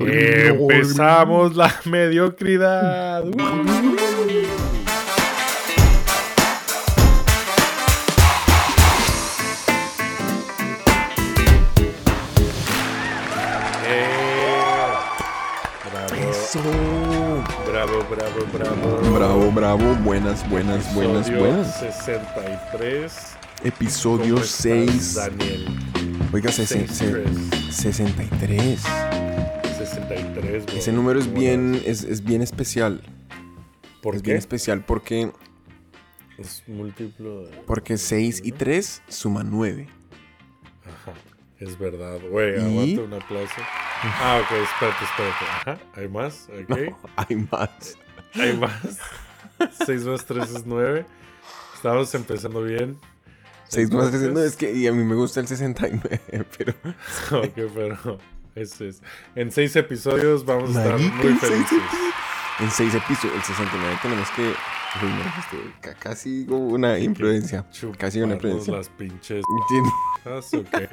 Empezamos la mediocridad. Bravo, bravo, bravo. Bravo, bravo, buenas, buenas, buenas, Episodio buenas. 63. Episodio ¿Cómo estás, 6. Daniel. Oiga, se- se- se- 63. 63. bro. Ese número es ¿Cómo bien, es, es bien especial. ¿Por es qué? bien especial porque, Es múltiplo de... porque 6 y 3 suman 9. Ajá. Es verdad. Güey, ¿Y? aguanta un aplauso. Ah, ok, espérate, espérate. Ajá. ¿Hay más? Ok. Hay más. Hay más. 6 más 3 es 9. Estamos empezando bien. 6 más 3 Entonces- no, es que y a mí me gusta el 69, pero Ok, pero eso es. En 6 episodios vamos a estar muy en seis felices. en 6 episodios, el 69 tenemos que este, ca- casi una imprudencia. Casi una imprudencia. las pinches. Tiene- cosas, ok.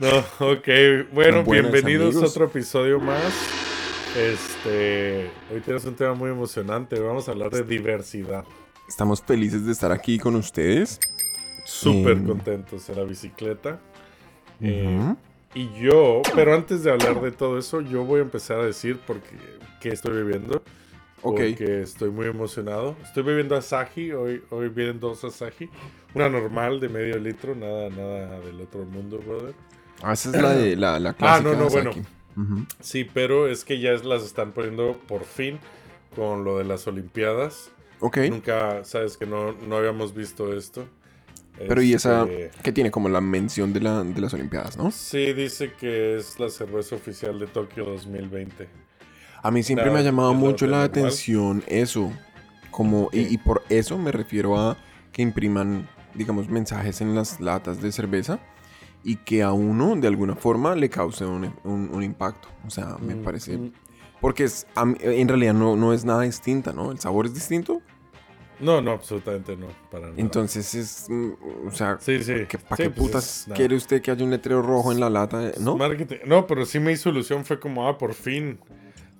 No, ok. Bueno, Buenas, bienvenidos a amigos. otro episodio más. Este, hoy tenemos un tema muy emocionante. Vamos a hablar de diversidad. Estamos felices de estar aquí con ustedes. Súper contentos en la bicicleta. Eh. Y yo, pero antes de hablar de todo eso, yo voy a empezar a decir porque qué estoy viviendo. Porque estoy muy emocionado. Estoy bebiendo Asahi. Hoy, hoy vienen dos Asahi. Una normal de medio litro. Nada, nada del otro mundo, brother. Ah, esa es la de la, la Ah, clásica. no, no, bueno. Sí, pero es que ya las están poniendo por fin con lo de las Olimpiadas. Ok. Nunca, sabes que no, no habíamos visto esto. Pero y esa Este, que tiene como la mención de, la, de las Olimpiadas, ¿no? Sí, dice que es la cerveza oficial de Tokio 2020. A mí siempre La- me ha llamado la mucho la normal. atención eso. Como, y, y por eso me refiero a que impriman, digamos, mensajes en las latas de cerveza y que a uno, de alguna forma, le cause un, un- un impacto. O sea, me Mm, parece... mm. Porque es, mí- en realidad no, no es nada distinta, ¿no? El sabor es distinto. No, no, absolutamente no. Para nada. Entonces es... mm, O sea, sí, sí. ¿qué- ¿para Sí, qué pues putas es- quiere usted que haya un letrero rojo en la lata? Es ¿No? marketing. No, pero sí me hizo ilusión. Fue como, ah, por fin.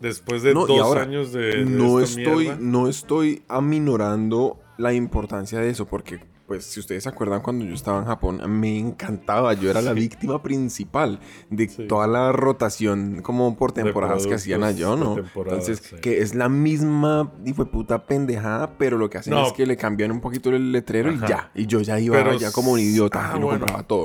Después de No, dos ahora, años de, de no esta estoy, mierda. no estoy aminorando la importancia de eso, porque, pues, si ustedes se acuerdan cuando yo estaba en Japón, me encantaba, yo era la Sí. víctima principal de Sí. toda la rotación como por temporadas que hacían allá, ¿no? Entonces, sí. que es la misma, y fue puta pendejada, pero lo que hacen No. es que le cambian un poquito el letrero Ajá. y ya, y yo ya iba ya como un idiota, ah, y lo bueno. compraba todo.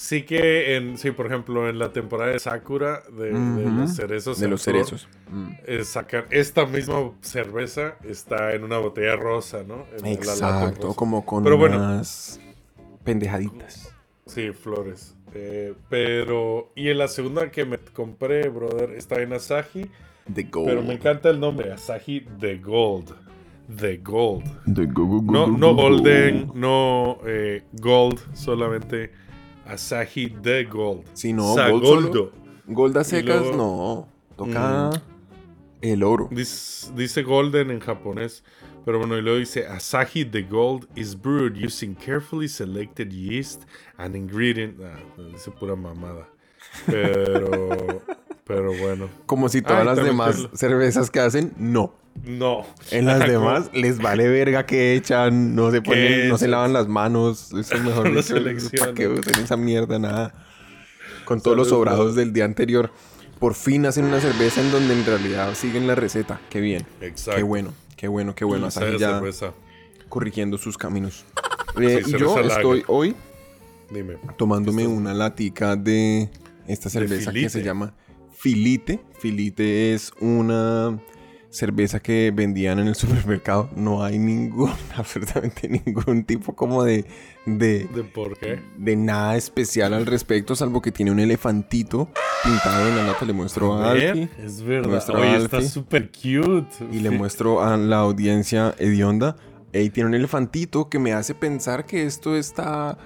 Sí que en, sí, por ejemplo, en la temporada de Sakura de, los cerezos. De los cerezos. Mm. eh, sacar esta misma cerveza está en una botella rosa, ¿no? En Exacto, rosa. como con Pero bueno. unas pendejaditas. Sí, flores. Eh, pero. Y en la segunda que me compré, brother, está en Asahi. The Gold. Pero me encanta el nombre, Asahi The Gold. The Gold. The go, go, go, No, no go. Golden, no eh, Gold, solamente Asahi The Gold. Sí, no, Sa- Gold Goldo. solo. Goldas Y secas, luego- no. Toca el oro. Dice, dice Golden en japonés, pero bueno, y luego dice Asahi The Gold is brewed using carefully selected yeast and ingredient. Ah, dice pura mamada. Pero, pero bueno. Como si todas Ay, las demás cervezas que hacen, no. No. En las demás les vale verga que echan, no se ponen, no se lavan las manos. Eso es mejor No dicho. ¿Para qué usen esa mierda? Nada. Con todos los Salud, sobrados bro. del día anterior. Por fin hacen una cerveza en donde en realidad siguen la receta. Qué bien. Exacto. Qué bueno, qué bueno, qué bueno. Y sabe Asahi a ya cerveza. corrigiendo sus caminos. Eh, Sí, y yo estoy hoy Dime. tomándome una latica de esta cerveza que Filite. se llama Filite. Filite es una cerveza que vendían en el supermercado. No hay ningún, absolutamente ningún tipo como de, de, ¿De por qué? de nada especial al respecto, salvo que tiene un elefantito pintado en la lata. Le muestro a, A Alfie es verdad. Oye, está súper cute. y le muestro a la audiencia hedionda. Y tiene un elefantito que me hace pensar que esto está...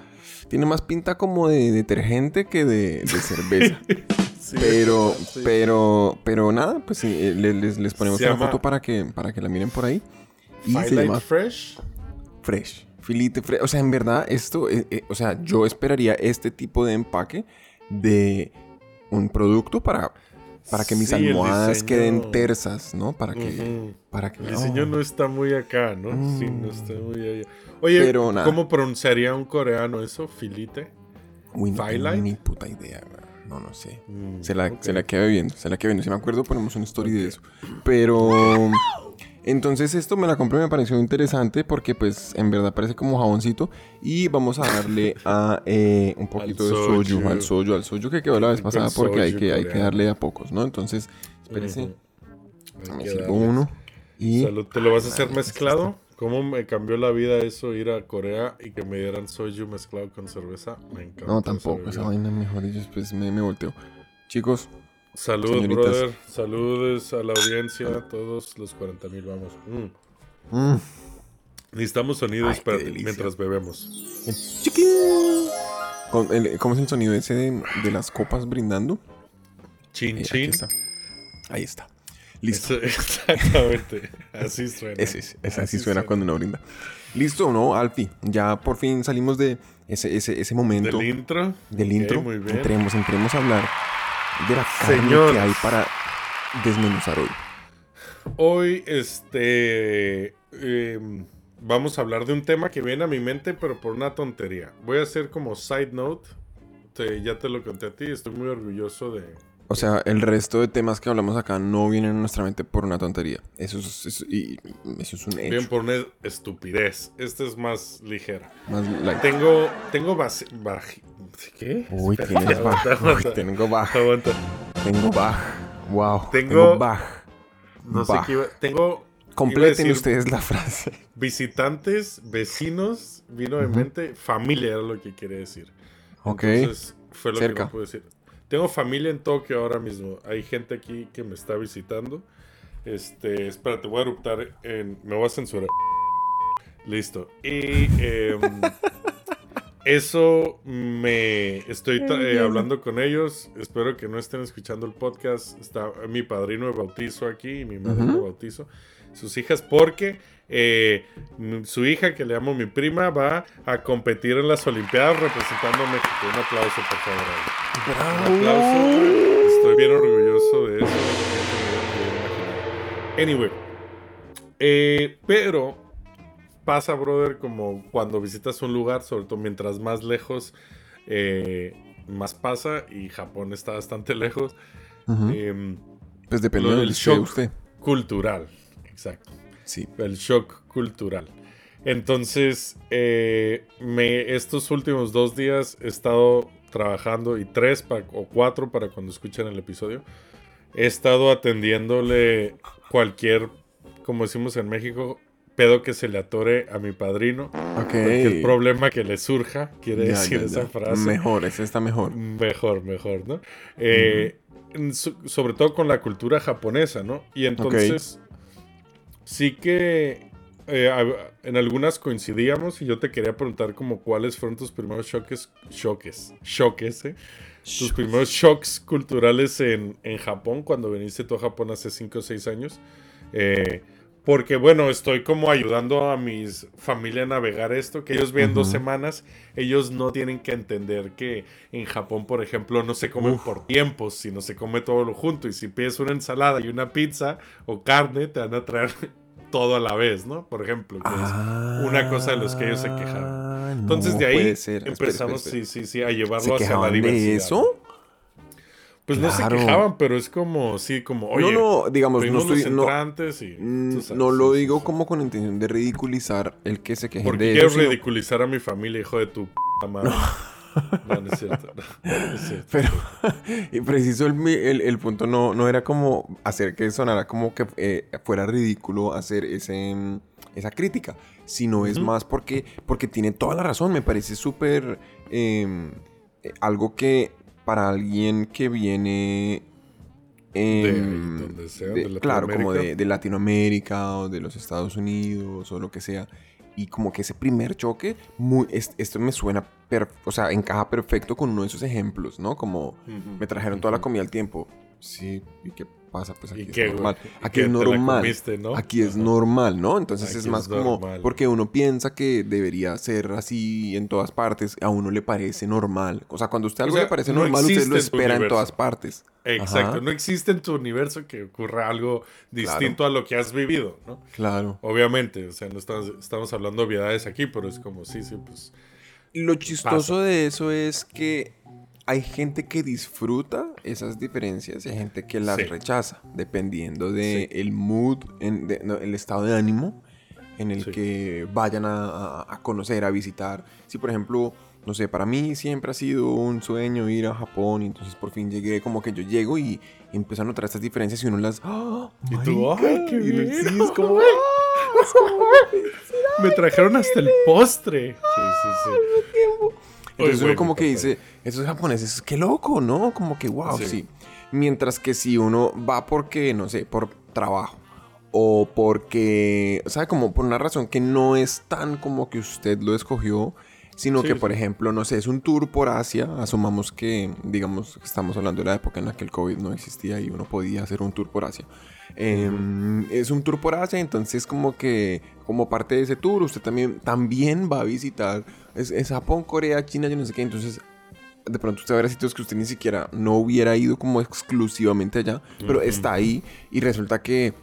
Tiene más pinta como de detergente que de, de cerveza. Sí, Pero, sí. pero, pero nada, pues sí, eh, le- les, les ponemos Se una llama- foto para que, para que la miren por ahí. Y se Firelight llama Fresh. Fresh. Filite fresh. O sea, en verdad, esto, eh, eh, o sea, yo esperaría este tipo de empaque de un producto para, para que mis Sí, almohadas diseño- queden tersas, ¿no? Para que... Para que El diseño no está muy acá, ¿no? Sí, no está muy allá. Oye, Pero. ¿cómo pronunciaría un coreano eso? ¿Filite? Uy, no tengo ni puta idea. No, no sé. Mm, Se la, ok. se la queda viendo, se la queda viendo. Si me acuerdo, ponemos una story de eso. Pero. Entonces, esto me la compré, me pareció interesante porque, pues, en verdad parece como jaboncito. Y vamos a darle a eh, un poquito de soju, soju. al soju, al soju que quedó la vez pasada porque hay que, hay que darle a pocos, ¿no? Entonces. Hay me sirvo uno. Y. ¿te lo vas a hacer mezclado? ¿Cómo me cambió la vida eso ir a Corea y que me dieran soju mezclado con cerveza? Me encanta. No, tampoco, esa vaina mejor. Y después me, me volteo. Chicos, Salud, Señoritas. brother. Saludos a la audiencia, a todos los 40 mil, vamos. Mm. mm, Necesitamos sonidos Ay, para mientras bebemos. Con el- ¿Cómo es el sonido ese de, de las copas brindando? Chin Eh, chin. está. Ahí está. Listo. Exactamente. Así suena. Es- ese así suena cuando uno brinda. Listo, ¿no, Alfie? Ya por fin salimos de ese, ese, ese momento Del intro. del intro. Muy bien. Entremos, entremos a hablar de la carne Señores. que hay para desmenuzar hoy. Hoy, este. em, vamos a hablar de un tema que viene a mi mente, pero por una tontería. Voy a hacer como side note. Te- ya te lo conté a ti. Estoy muy orgulloso de. O sea, el resto de temas que hablamos acá no vienen a nuestra mente por una tontería. Eso es, eso- y- eso es un hecho. Bien por una estupidez. Esta es más ligera. Más light. Tengo. Tengo base. ¿Qué? Uy, Espera, tienes baja. Tengo baja. aguanta. Tengo baja. Wow. Tengo- baja. No sé Bah. qué iba. Tengo. Completen ustedes la frase. Visitantes, vecinos, vino de Ujú. mente, familia era lo que quería decir. Ok. Entonces, fue lo Cerca. que no pude decir. Tengo familia en Tokio ahora mismo. Hay gente aquí que me está visitando. Este, espérate, voy a eruptar en. Me voy a censurar. Listo. Y em, eso me. Estoy eh, hablando con ellos. Espero que no estén escuchando el podcast. Está mi padrino de bautizo aquí y mi madrino de Ujú. bautizo. Sus hijas, porque eh, su hija, que le llamo mi prima, va a competir en las Olimpiadas representando a México. Un aplauso, por favor. Un aplauso. Estoy bien orgulloso de eso. Anyway. eh, pero pasa, brother, como cuando visitas un lugar, sobre todo mientras más lejos, eh, más pasa. Y Japón está bastante lejos. Em, Pues depende lo de del shock. usted. cultural. Exacto. Sí. El shock cultural. Entonces, eh, me, estos últimos dos días he estado trabajando, y tres o cuatro para cuando escuchen el episodio, he estado atendiéndole cualquier, como decimos en México, pedo que se le atore a mi padrino. Ok. Cualquier problema que le surja, quiere Ya, decir ya, esa frase. Mejor, ese está mejor. Mejor, mejor, ¿no? Eh, sobre todo con la cultura japonesa, ¿no? Y entonces, sí que eh, en algunas coincidíamos y yo te quería preguntar como cuáles fueron tus primeros choques, choques, choques, ¿eh? Tus primeros shocks culturales en, en Japón cuando viniste tú a Japón hace 5 o 6 años. Eh, porque bueno, estoy como ayudando a mis familia a navegar esto, que ellos ven dos semanas, ellos no tienen que entender que en Japón, por ejemplo, no se comen Uf. por tiempos, sino se come todo lo junto. Y si pides una ensalada y una pizza o carne, te van a traer todo a la vez, ¿no? Por ejemplo, que es una cosa de los que ellos se quejaban. Ah, no de ahí. Espera, empezamos, espera, espera. sí, sí, sí, a llevarlo ¿Se hacia la diversidad. de eso? Pues no se quejaban, pero es como, sí, como, oye, no, no, digamos, no estoy. No, y... no lo digo como con intención de ridiculizar el que se Porque de quiero eso. sino- ridiculizar a mi familia, hijo de tu p madre. No, no es cierto. No, no es cierto. Pero, y preciso, el, el- el punto no, no era como hacer que sonara como que eh, fuera ridículo hacer ese, mm, esa crítica, sino es más porque, porque tiene toda la razón. Me parece súper eh, eh, algo que para alguien que viene. De em, donde sea, de- de claro, como de, de Latinoamérica o de los Estados Unidos o lo que sea. Y como que ese primer choque, muy, es- esto me suena, per- o sea, encaja perfecto con uno de esos ejemplos, ¿no? Como me trajeron toda la comida al tiempo. Sí, ¿y qué pasa, pues aquí ¿Y es normal. ¿Y Aquí es normal. comiste, no? Aquí es normal, ¿no? Entonces Aquí es es más como normal. porque uno piensa que debería ser así en todas partes, a uno le parece normal. O sea, cuando a usted algo sea, le parece no normal, usted lo espera en todas partes. Exacto, Ajá, no existe en tu universo que ocurra algo distinto a lo que has vivido, ¿no? Claro. Obviamente, o sea, no estamos, estamos hablando de obviedades aquí, pero es como, sí, sí, pues... Lo chistoso Pasa. de eso es que hay gente que disfruta esas diferencias y hay gente que las Sí. rechaza, dependiendo de Sí. el mood, en- de- no, el estado de ánimo en el Sí. que vayan a, a- conocer, a visitar. Si por ejemplo, no sé, para mí siempre ha sido un sueño ir a Japón y entonces por fin llegué, como que yo llego y, y empiezo a notar estas diferencias y uno las... ¡Ah, Y tú! ¡ay, qué Y bien! sí, es como... Me trajeron hasta el postre. Sí, sí, sí. Entonces Uy, uno como que dice, esos japoneses, qué loco, ¿no? Como que wow, Sí. sí. Mientras que si uno va porque, no sé, por trabajo o porque, o sea, como por una razón que no es tan como que usted lo escogió, sino Sí, que, por sí. ejemplo, no sé, es un tour por Asia, asumamos que, digamos, estamos hablando de la época en la que el COVID no existía y uno podía hacer un tour por Asia. Em, es un tour por Asia, entonces como que como parte de ese tour usted también, también va a visitar es, es Japón, Corea, China, yo no sé qué, entonces de pronto usted va a ver sitios que usted ni siquiera no hubiera ido como exclusivamente allá, pero está ahí y resulta que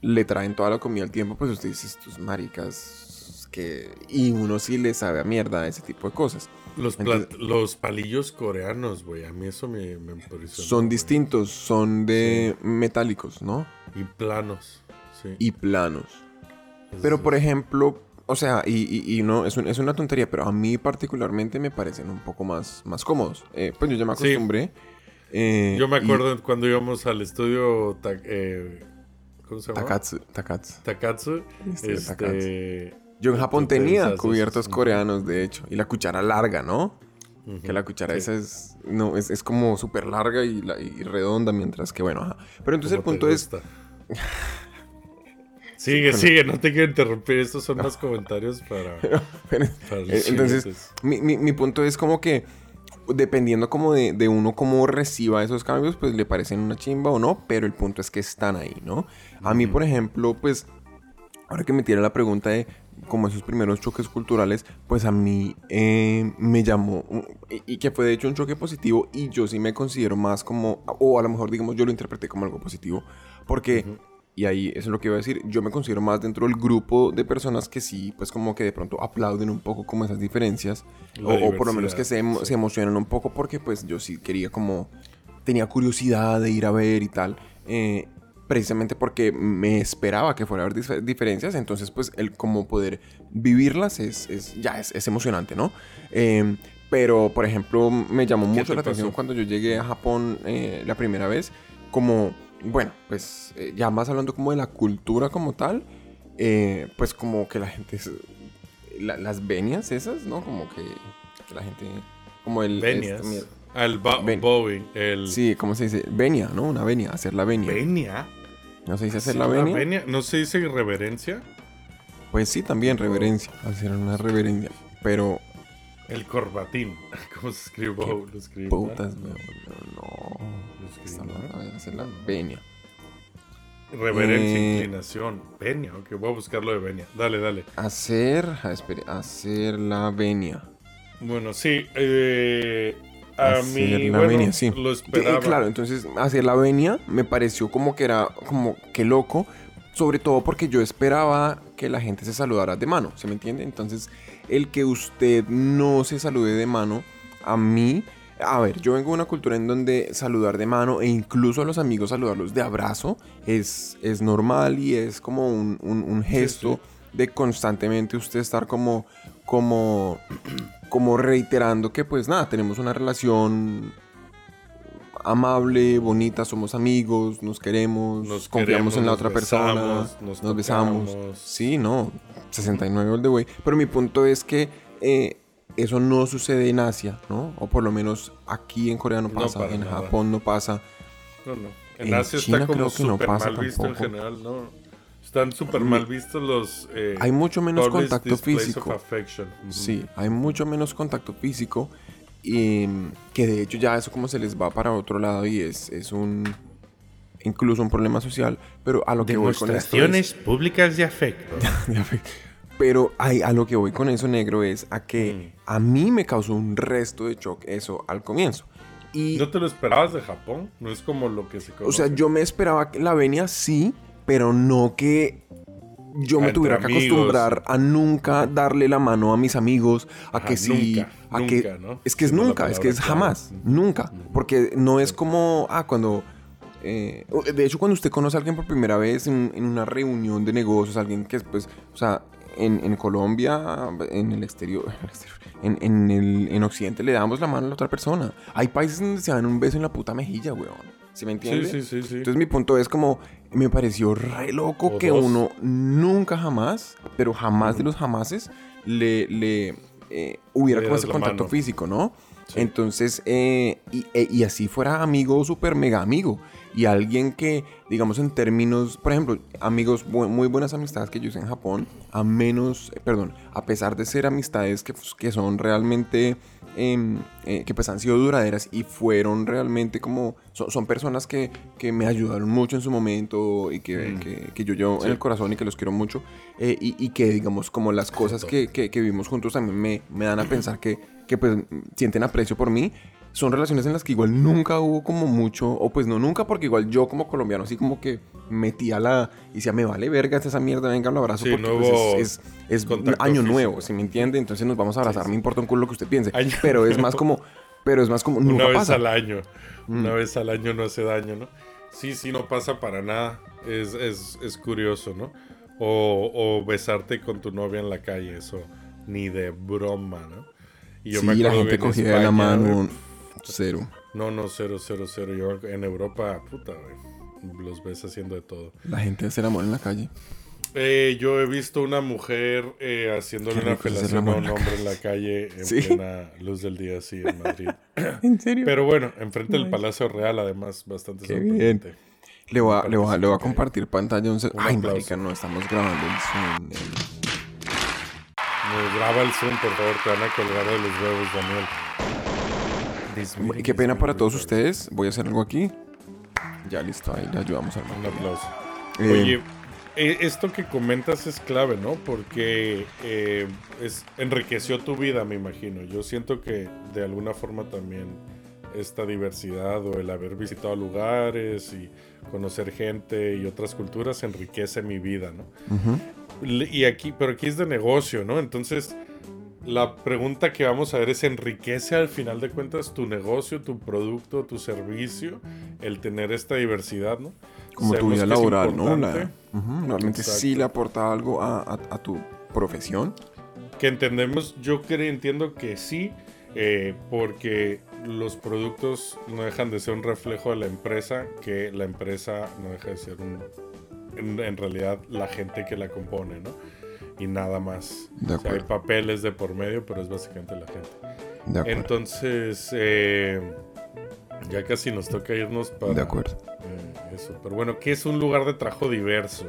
le traen toda la comida al tiempo, pues usted dice, estos maricas que... Y uno sí le sabe a mierda ese tipo de cosas. Los, Entonces- los palillos coreanos, güey, a mí eso me, me impresionó. Son distintos, son de metálicos, ¿no? Y planos, sí. Y planos. Es- Pero por ejemplo, o sea, y, y- y no, es, un- es una tontería, pero a mí particularmente me parecen un poco más, más cómodos. Eh, pues yo ya me Sí. acostumbré. eh, Yo me y- acuerdo cuando íbamos al estudio... Ta- eh, ¿Cómo se llama? Takatsu, Takatsu. Takatsu. Este, Este... Yo en Japón tenía cubiertos coreanos, de hecho. Y la cuchara larga, ¿no? Que la cuchara sí. esa es, no, es, es como súper larga y, la- y redonda, mientras que, bueno, ajá. Pero entonces el ¿Cómo te punto es... Sigue, sigue, no te quiero interrumpir. Estos son más comentarios para, para los Eh, Entonces, mi, mi- mi punto es como que dependiendo como de, de uno cómo reciba esos cambios, pues le parecen una chimba o no, pero el punto es que están ahí, ¿no? A mí, por ejemplo, pues, ahora que me tira la pregunta de como esos primeros choques culturales, pues a mí eh, me llamó, y, y que fue de hecho un choque positivo, y yo sí me considero más como, o a lo mejor digamos yo lo interpreté como algo positivo, porque... Y ahí eso es lo que iba a decir. Yo me considero más dentro del grupo de personas que sí, pues como que de pronto aplauden un poco como esas diferencias. O, o por lo menos que se, emo- sí. se emocionan un poco porque pues yo sí quería como... Tenía curiosidad de ir a ver y tal. eh, precisamente porque me esperaba que fuera a haber dif- diferencias. Entonces pues el como poder vivirlas es, es- ya es, es emocionante, ¿no? Eh, pero por ejemplo me llamó ¿Qué mucho la atención pasó? cuando yo llegué a Japón eh, la primera vez. Como, bueno, pues eh, ya más hablando como de la cultura como tal. eh, pues como que la gente... es- la- las venias esas, ¿no? Como que, que la gente... Como el... Venias. este, mira, Ah, el bowing. El sí, ¿cómo se dice? Venia, ¿no? Una venia, hacer la venia. Venia. ¿No se dice hacer la venia? ¿No se dice reverencia? Pues sí, también reverencia. Hacer una reverencia. Pero, El corbatín. ¿Cómo se escribe? Lo putas, no. no, Lo Está escribe mal, mal. a ver, hacer la venia. Reverencia, Eh, inclinación. Venia, ok, voy a buscarlo de Venia. Dale, dale. Hacer, espere, hacer la venia. Bueno, sí. Eh, a Hacer mí, la bueno, venia, sí. lo esperaba. claro, entonces hacer la venia me pareció como que era como que loco, sobre todo porque yo esperaba que la gente se saludara de mano, ¿se me entiende? Entonces, el que usted no se salude de mano, a mí, a ver, yo vengo de una cultura en donde saludar de mano e incluso a los amigos saludarlos de abrazo es, es normal y es como un, un- un gesto de constantemente usted estar como, como, como reiterando que pues nada, tenemos una relación amable, bonita, somos amigos, nos queremos, Nos confiamos queremos, en la otra persona, nos, nos besamos. Sí, no, 69 all the way. Pero mi punto es que eh, eso no sucede en Asia, ¿no? O por lo menos aquí en Corea no pasa, en nada. Japón no pasa. No, no. En, En Asia China está como creo que no súper pasa mal visto en general, ¿no? Están súper mal vistos los... eh, Hay mucho menos contacto físico. Sí, hay mucho menos contacto físico y mm, que de hecho ya eso como se les va para otro lado y es, es un incluso un problema social, pero a lo que voy con esto es- públicas de afecto. de afecto. Pero ay, a lo que voy con eso, negro, es a que a mí me causó un resto de shock eso al comienzo. Y, ¿No te lo esperabas de Japón? No es como lo que se conoce. o sea, yo me esperaba que la venia sí, pero no que yo me tuviera que amigos. acostumbrar a nunca darle la mano a mis amigos, a Ajá, que sí, nunca, a nunca, que ¿no? es que es Siendo nunca, es que es jamás, nunca, porque no es como ah cuando eh, de hecho cuando usted conoce a alguien por primera vez en, en una reunión de negocios, alguien que es pues, o sea, en, en Colombia, en el exterior, en el exterior, en, en el en Occidente le damos la mano a la otra persona. Hay países donde se dan un beso en la puta mejilla, weón. ¿Sí me Sí, entiende? sí, sí, sí. Entonces mi punto es como, me pareció re loco O que dos. uno nunca jamás, pero jamás de los jamases, le, le eh, hubiera Le como ese contacto mano. físico, ¿no? Sí. Entonces, eh, y, e- y así fuera amigo, súper mega amigo. Y alguien que, digamos, en términos, por ejemplo, amigos, bu- muy buenas amistades que yo hice en Japón, a menos, eh, perdón, a pesar de ser amistades que, pues, que son realmente, em, eh, que pues han sido duraderas y fueron realmente como, son, son personas que, que me ayudaron mucho en su momento y que, Mm. que, que yo llevo Sí. en el corazón y que los quiero mucho. eh, y, y que, digamos, como las cosas que, que, que vivimos juntos también me, me dan a pensar que, que pues sienten aprecio por mí. Son relaciones en las que igual nunca hubo como mucho, o pues no nunca, porque igual yo como colombiano así como que metía la, y decía, me vale verga esa mierda, venga, lo abrazo, Sí, porque no pues, es, es, es año físico. nuevo, ¿sí me entiende? Entonces nos vamos a abrazar, Sí, me importa un culo lo que usted piense, Año pero es nuevo. más como, pero es más como, Una nunca vez pasa. al año. Una Mm. vez al año no hace daño, ¿no? Sí, sí, no pasa para nada. Es, es, es curioso, ¿no? O, o besarte con tu novia en la calle, eso ni de broma, ¿no? Y sí, la acuerdo gente cogía de la mano, güey, cero. No, no, cero, cero, cero. Yo en Europa, puta, güey. Los ves haciendo de todo. La gente hace el amor en la calle. Eh, yo he visto una mujer eh, haciéndole una el a un hombre en la calle en Sí. plena luz del día, así en Madrid. ¿En serio? Pero bueno, enfrente del. Palacio Real, además, bastante Qué sorprendente. Le voy a, le voy a- le voy a compartir pantalla un Ay, marica, no, estamos grabando el Zoom. el- graba el Zoom, por favor, te van a colgar de los huevos, Daniel. Disminuye, Qué pena para todos ustedes. Voy a hacer algo aquí. Ya listo, ahí le ayudamos al. Un aplauso. Eh, Oye, eh, esto que comentas es clave, ¿no? Porque eh, es, enriqueció tu vida, me imagino. Yo siento que de alguna forma también esta diversidad o el haber visitado lugares y conocer gente y otras culturas enriquece mi vida, ¿no? Y aquí, pero aquí es de negocio, ¿no? Entonces, la pregunta que vamos a ver es, ¿enriquece al final de cuentas tu negocio, tu producto, tu servicio, el tener esta diversidad, ¿no? Como tu vida laboral, ¿no? La- Realmente sí le aporta algo a, a- a tu profesión. Que entendemos, yo creo, entiendo que sí, eh, porque los productos no dejan de ser un reflejo de la empresa, que la empresa no deja de ser un, en, en realidad la gente que la compone, ¿no? Y nada más. De O sea, hay papeles de por medio, pero es básicamente la gente. De. Entonces, eh, ya casi nos toca irnos para De acuerdo. eh, eso. Pero bueno, ¿qué es un lugar de trabajo diverso?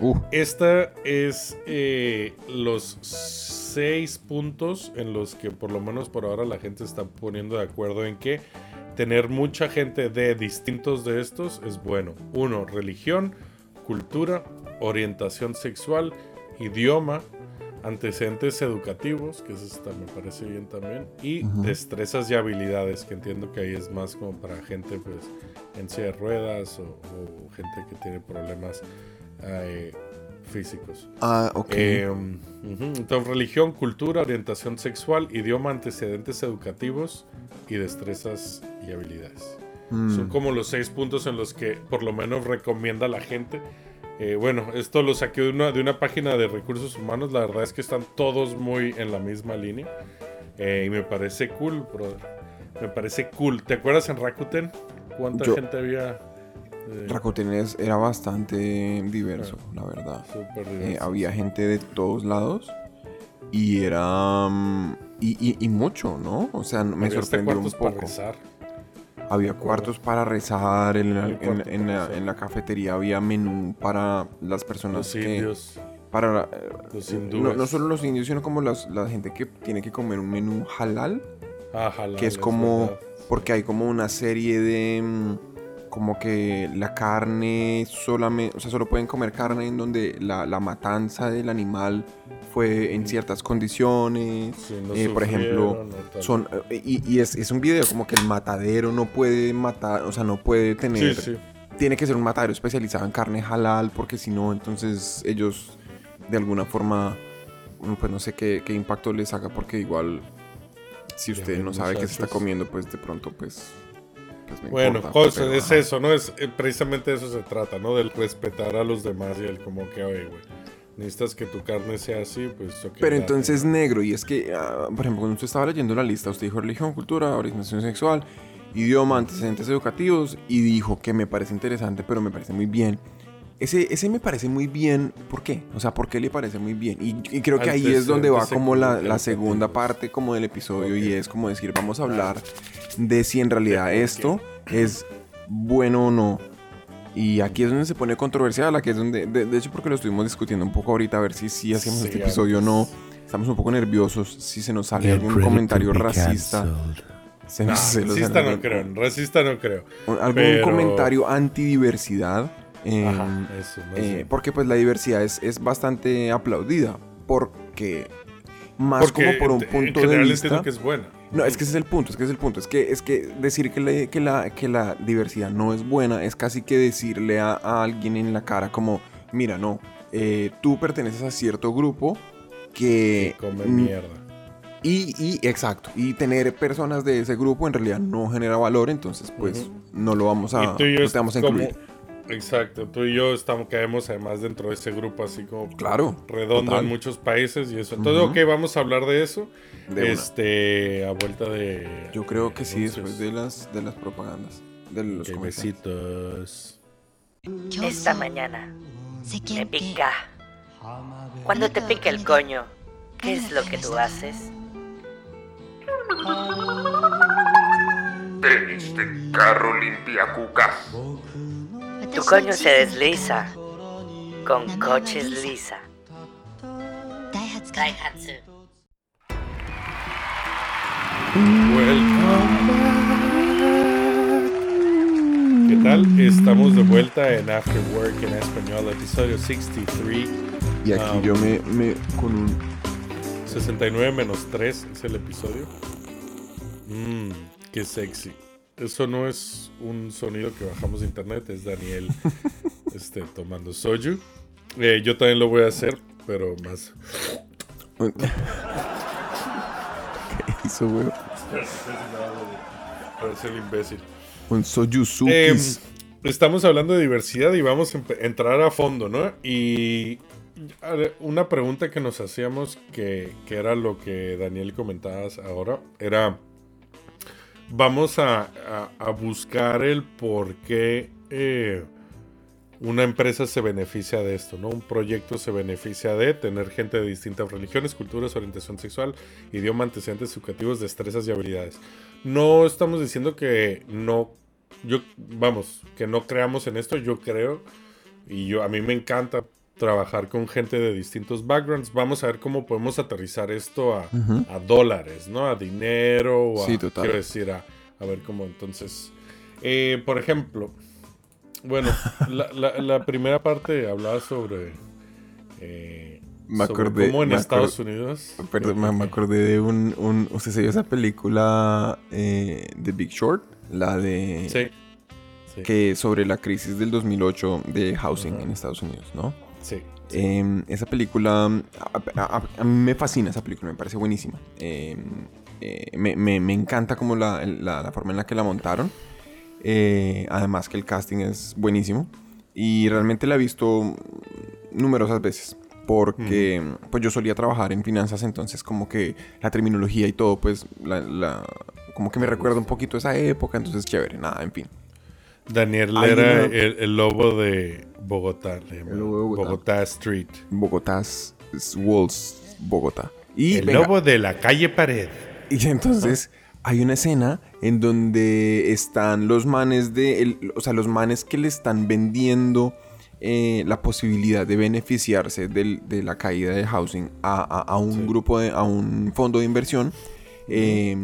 Uh, Esta es eh, los seis puntos en los que por lo menos por ahora la gente está poniendo de acuerdo en que tener mucha gente de distintos de estos es bueno. Uno, religión, cultura, orientación sexual, idioma, antecedentes educativos, que eso está, me parece bien también, y Ujú. destrezas y habilidades, que entiendo que ahí es más como para gente pues en silla de ruedas o, o gente que tiene problemas eh, físicos. ah, ok. Eh, ujú, Entonces, religión, cultura, orientación sexual, idioma, antecedentes educativos y destrezas y habilidades. Mm, Son como los seis puntos en los que por lo menos recomienda la gente. Eh, bueno, esto lo saqué de una, de una página de recursos humanos. La verdad es que están todos muy en la misma línea. Eh, y me parece cool, brother. Me parece cool. ¿Te acuerdas en Rakuten? ¿Cuánta Yo- gente había? Eh, Rakuten es- era bastante diverso, la verdad. súper diverso. había gente de todos lados y era... mm, y, y- y mucho, ¿no? O sea, me Había sorprendió un para poco. rezar. Había cuartos para rezar, en la, en- en cafetería había menú para las personas Los que... indios, Para, eh, los no, hindúes. no solo los indios, sino como las- la gente que tiene que comer un menú halal, Ah, halal, que es como... Porque hay como una serie de... como que la carne solamente, o sea, solo pueden comer carne en donde la, la matanza del animal fue en ciertas condiciones. Sí, no Eh, por ejemplo. Son, eh, y, y es, es un video como que el matadero no puede matar, o sea, no puede Sí, tener, sí. tiene que ser un matadero especializado en carne halal, porque si no, entonces ellos de alguna forma, mm, pues no sé qué, qué impacto les haga, porque igual si usted no sabe qué se está comiendo, pues de pronto, pues... pues no Bueno, importa, pero, es eso, ¿no? Es eh, precisamente de eso se trata, ¿no? Del respetar a los demás y el como que, oye, güey, necesitas que tu carne sea así, pues ok, Pero date. entonces negro, y es que, ah, por ejemplo, cuando usted estaba leyendo la lista, usted dijo religión, cultura, orientación sexual, idioma, antecedentes educativos, y dijo que me parece interesante, pero me parece muy bien. Ese, ese me parece muy bien, ¿por qué? O sea, ¿por qué le parece muy bien? Y, y creo que ahí es donde va como la, la segunda parte como del episodio, y es como decir, vamos a hablar de si en realidad esto es bueno o no. Y aquí es donde se pone controversial, aquí es donde, de, de hecho porque lo estuvimos discutiendo un poco ahorita, a ver si, si hacemos Sí, este episodio o no. Estamos un poco nerviosos si se nos sale algún comentario racista. Se No, nos- se racista no creo, racista no creo. algún pero- comentario antidiversidad. Eh, Ajá, eso, eh, porque pues la diversidad es, es bastante aplaudida. Porque más Porque como por un en punto de vista... que es buena. No, es que ese es el punto, es que ese es el punto. Es que, es que decir que, le- que, la, que la diversidad no es buena es casi que decirle a, a alguien en la cara como, mira, no, eh, tú perteneces a cierto grupo que... Que come mm, mierda. Y, y, exacto, y tener personas de ese grupo en realidad no genera valor, entonces pues no lo vamos a, y tú y yo no te vamos a como- incluir. Exacto, tú y yo estamos, caemos además dentro de ese grupo así como claro, redondo total. en muchos países y eso. Entonces, uh ok, vamos a hablar de eso. De este, a vuelta de. Yo creo que sí, después de las, de las propagandas. De los okay, besitos. Esta mañana te pica. Cuando te pica el coño, ¿qué es lo que tú haces? En este carro limpia cucas. Tu coño se desliza con coches lisa. ¿Qué tal? Estamos de vuelta en After Work en español, episodio 63. Y aquí yo me, con un 69 menos 3 es el episodio. Mmm, qué sexy. Eso no es un sonido que bajamos de internet, es Daniel este, tomando soju. Eh, yo también lo voy a hacer, pero más. ¿Qué hizo, güey? Parece el imbécil. Un Soyuzukis. Em, estamos hablando de diversidad y vamos a entrar a fondo, ¿no? Y una pregunta que nos hacíamos, que, que era lo que Daniel comentabas ahora, era, vamos a, buscar el por qué eh, una empresa se beneficia de esto, ¿no? Un proyecto se beneficia de tener gente de distintas religiones, culturas, orientación sexual, idioma, antecedentes educativos, destrezas y habilidades. No estamos diciendo que no, yo, vamos, que no creamos en esto, yo creo, y yo, a mí me encanta trabajar con gente de distintos backgrounds. Vamos a ver cómo podemos aterrizar esto a, a dólares, ¿no? A dinero, o a, Sí, total. quiero decir, a, a ver cómo entonces, eh, por ejemplo, bueno, la, la- la primera parte hablaba sobre, eh, Me acordé- cómo en me Estados acordé- Unidos... Perdón, me, me acordé de un, un- ¿Usted se vio esa película eh, The Big Short? La de... Sí, sí, Que sobre la crisis del 2008 de housing en Estados Unidos, ¿no? Sí. Eh, esa película, a, a- a- a mí me fascina esa película, me parece buenísima. Eh, eh, me, me- me encanta como la, la- la forma en la que la montaron. Eh, además que el casting es buenísimo. Y realmente la he visto numerosas veces. Porque pues yo solía trabajar en finanzas, entonces como que la terminología y todo, pues la, como que me recuerda un poquito esa época, entonces chévere, nada, en fin. Daniel era el, el lobo de Bogotá, de Bogotá. Bogotá Street. Bogotá's Walls, Bogotá. Y el venga, lobo de la calle Pared. Y entonces hay una escena en donde están los manes de. el- o sea, los manes que le están vendiendo eh, la posibilidad de beneficiarse del- de la caída de housing a, a- a un Sí. grupo de. a un fondo de inversión. eh,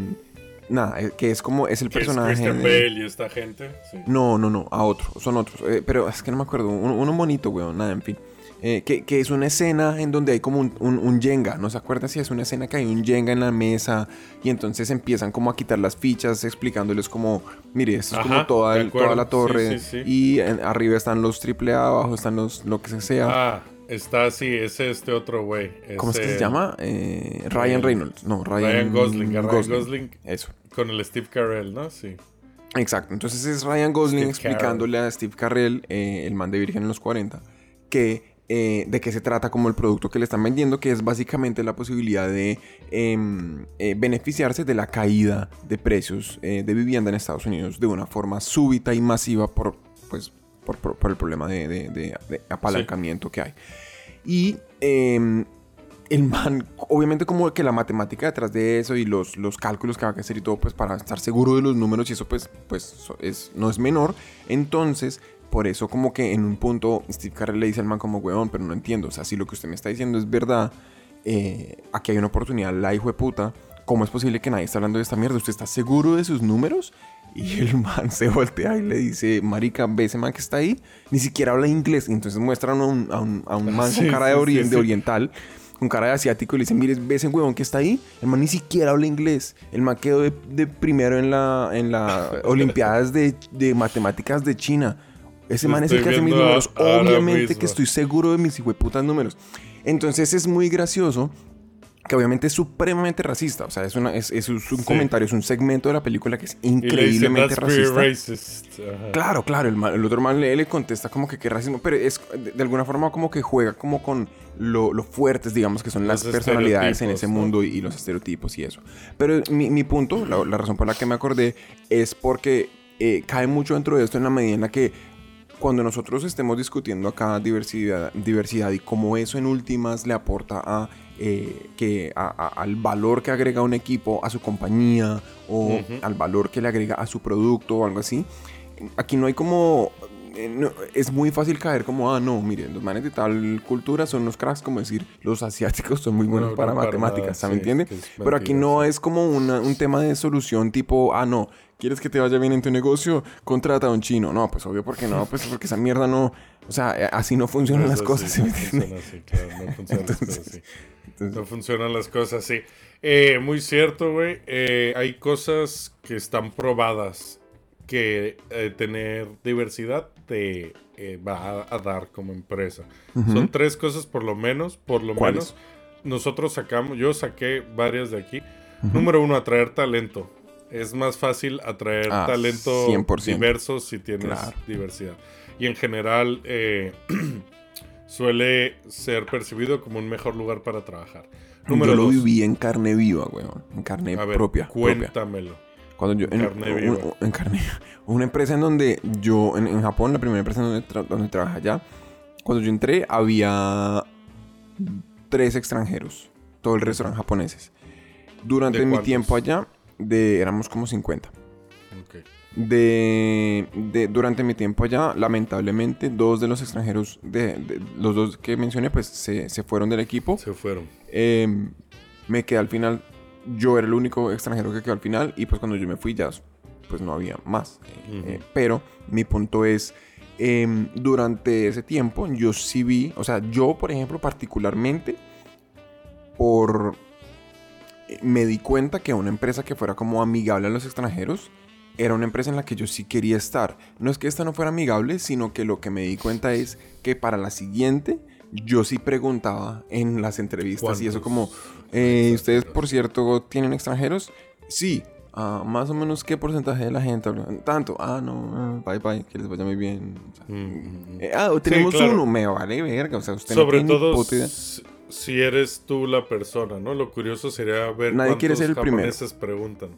nada, eh, que es como, es el Que es personaje. Christian Bale y esta gente. Sí. No, no, no, a otro, son otros. eh, pero es que no me acuerdo, uno, uno bonito, weón, nada, en fin. Eh, que, que es una escena en donde hay como un, un, ¿no se acuerdan? Si es una escena que hay un Jenga en la mesa y entonces empiezan como a quitar las fichas explicándoles como, mire, esto es como toda, el- toda la torre Sí, sí, sí. y en- arriba están los AAA, abajo están los lo que sea. Ah, está así, es este otro güey. ¿Cómo es que se llama? Eh, Ryan Reynolds. No, Ryan, Ryan Gosling, Ryan Gosling. Eso. Con el Steve Carell, ¿no? Sí. Exacto, entonces es Ryan Gosling Steve explicándole a Steve Carrell, eh, el man de Virgen en los 40, que eh, de qué se trata como el producto que le están vendiendo, que es básicamente la posibilidad de em, eh, beneficiarse de la caída de precios de vivienda en Estados Unidos de una forma súbita y masiva por, pues, por, por- por el problema de, de- de- de apalancamiento que hay. Y em, el man, obviamente como que la matemática detrás de eso y los, los cálculos que va a hacer y todo, pues para estar seguro de los números y eso pues, pues es, no es menor. Entonces, por eso como que en un punto Steve Carell le dice al man como, weón, pero no entiendo, o sea, si lo que usted me está diciendo es verdad, eh, aquí hay una oportunidad, la hijo de puta, ¿cómo es posible que nadie está hablando de esta mierda? ¿Usted está seguro de sus números? Y el man se voltea y le dice, marica, ve ese man que está ahí, ni siquiera habla inglés. Y entonces muestran a un, a un, a un man con cara de, sí, orien- sí, de sí. oriental, con cara de asiático, y le dice, mire, ve ese huevón que está ahí. El man ni siquiera habla inglés. El man quedó de, de primero en la, en la Olimpiadas de, de Matemáticas de China. Ese man es el Estoy que hace mis números. Obviamente mismo. que estoy seguro de mis hijueputas números. Entonces es muy gracioso que obviamente es supremamente racista. O sea, es, una, es, es un Sí. comentario, es un segmento de la película que es dicen, increíblemente racista. Claro, claro, el, el otro man le, le contesta como que qué racismo, pero es de, de alguna forma como que juega como con lo, lo fuertes, digamos, que son las Los personalidades en ese mundo y, y los estereotipos y eso. Pero mi, mi punto, la, la razón por la que me acordé, es porque eh, cae mucho dentro de esto en la medida en la que cuando nosotros estemos discutiendo acá diversidad, diversidad y cómo eso en últimas le aporta a, eh, que, a- a- al valor que agrega un equipo a su compañía o al valor que le agrega a su producto o algo así, aquí no hay como... eh, no, es muy fácil caer como, ah, no, miren, los manes de tal cultura son unos cracks, como decir, los asiáticos son muy buenos No, para no, matemáticas, ¿sabe sí, entiende? que es Pero aquí no es como una- un tema de solución tipo, ah, no, ¿quieres que te vaya bien en tu negocio? Contrata a un chino. No, pues obvio, porque no, pues porque esa mierda no, o sea, eh, así no funcionan las cosas, ¿sí me no entiende? funciona así, claro, no funcionan las cosas Entonces- así. No funcionan las cosas así. Eh, muy cierto, güey. Eh, hay cosas que están probadas que eh, tener diversidad te eh, va a, a dar como empresa. Son tres cosas por lo menos, por lo menos. Nosotros sacamos, yo saqué varias de aquí. Número uno, atraer talento. Es más fácil atraer Ah, talento 100%. diverso si tienes Claro. diversidad. Y en general eh, suele ser percibido como un mejor lugar para trabajar. Número yo lo dos. viví en carne viva, weón, en carne A ver, propia, propia. Cuando yo, en, Carne un- viva. un- en carne Una empresa en donde yo, en, en Japón, la primera empresa en donde, tra- donde trabajé allá, cuando yo entré había tres extranjeros. Todo el resto eran japoneses. Durante ¿De mi tiempo allá, de, éramos como 50. Ok. De, de- durante mi tiempo allá, lamentablemente, dos de los extranjeros, de, de- los dos que mencioné, pues se, se fueron del equipo. Se fueron. Eh, me quedé al final. Yo era el único extranjero que quedó al final. Y pues cuando yo me fui ya, pues no había más. Eh, eh, pero mi punto es, em, durante ese tiempo yo sí vi, o sea, yo por ejemplo particularmente, por... eh, Me di cuenta que una empresa que fuera como amigable a los extranjeros era una empresa en la que yo sí quería estar. No es que esta no fuera amigable, sino que lo que me di cuenta es que para la siguiente yo sí preguntaba en las entrevistas y eso como, eh, ¿ustedes por cierto tienen extranjeros? Sí. Ah, más o menos qué porcentaje de la gente habla? Tanto. Ah, no, ah, bye bye, que les vaya muy bien. O sea, Mm, mm, mm. eh, ah, tenemos claro. uno, me vale verga. O sea, usted no Sobre ni todo si eres tú la persona, ¿no? Lo curioso sería ver Nadie cuántos quiere ser el primero. preguntan.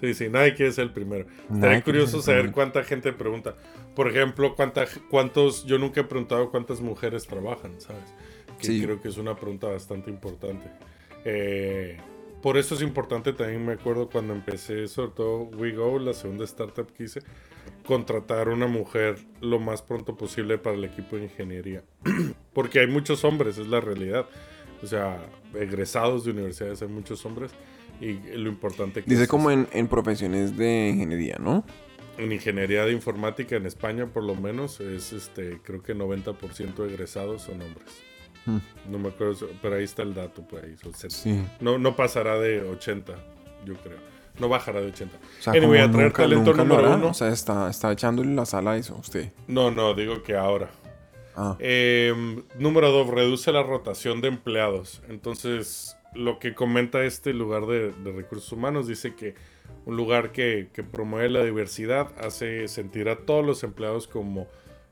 Sí, sí, nadie quiere ser el primero. Estaría curioso saber cuánta gente pregunta. Por ejemplo, cuánta, cuántos, yo nunca he preguntado cuántas mujeres trabajan, ¿sabes? Que Sí. creo que es una pregunta bastante importante. Eh, por eso es importante también, me acuerdo cuando empecé, sobre todo WeGo, la segunda startup que hice, contratar una mujer lo más pronto posible para el equipo de ingeniería. Porque hay muchos hombres, es la realidad. O sea, egresados de universidades hay muchos hombres. Y lo importante que Dice es como en, en profesiones de ingeniería, ¿no? en ingeniería de informática en España por lo menos es este creo que 90% de egresados son hombres. Hmm. No me acuerdo, pero ahí está el dato, pues ahí set- Sí. No, no pasará de 80, yo creo. No bajará de 80. O sea, Anyway, a traer nunca, talento nunca número hará. uno. O sea, está, está echándole la sala a eso, usted. No, no, digo que ahora. Ah, Eh, número dos, reduce la rotación de empleados. Entonces, lo que comenta este lugar de, de recursos humanos dice que un lugar que, que promueve la diversidad hace sentir a todos los empleados como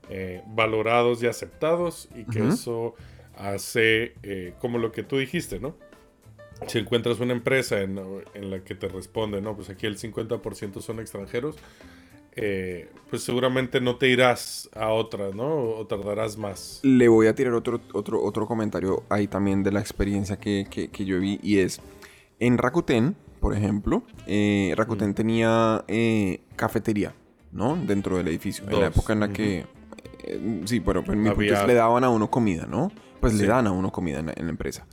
eh, valorados y aceptados y que eso hace eh, como lo que tú dijiste, ¿no? Si encuentras una empresa en, en la que te responde, no, pues aquí el 50% son extranjeros, eh, pues seguramente no te irás a otra, ¿no? O tardarás más. le voy a tirar otro, otro, otro comentario ahí también de la experiencia que, que- que yo vi y es en Rakuten, por ejemplo, eh, Rakuten tenía eh, cafetería, ¿no? Dentro del edificio. En la Dos, época en la que, eh, sí, bueno, en mi Había- le daban a uno comida, ¿no? Pues le dan a uno comida en la, en la empresa.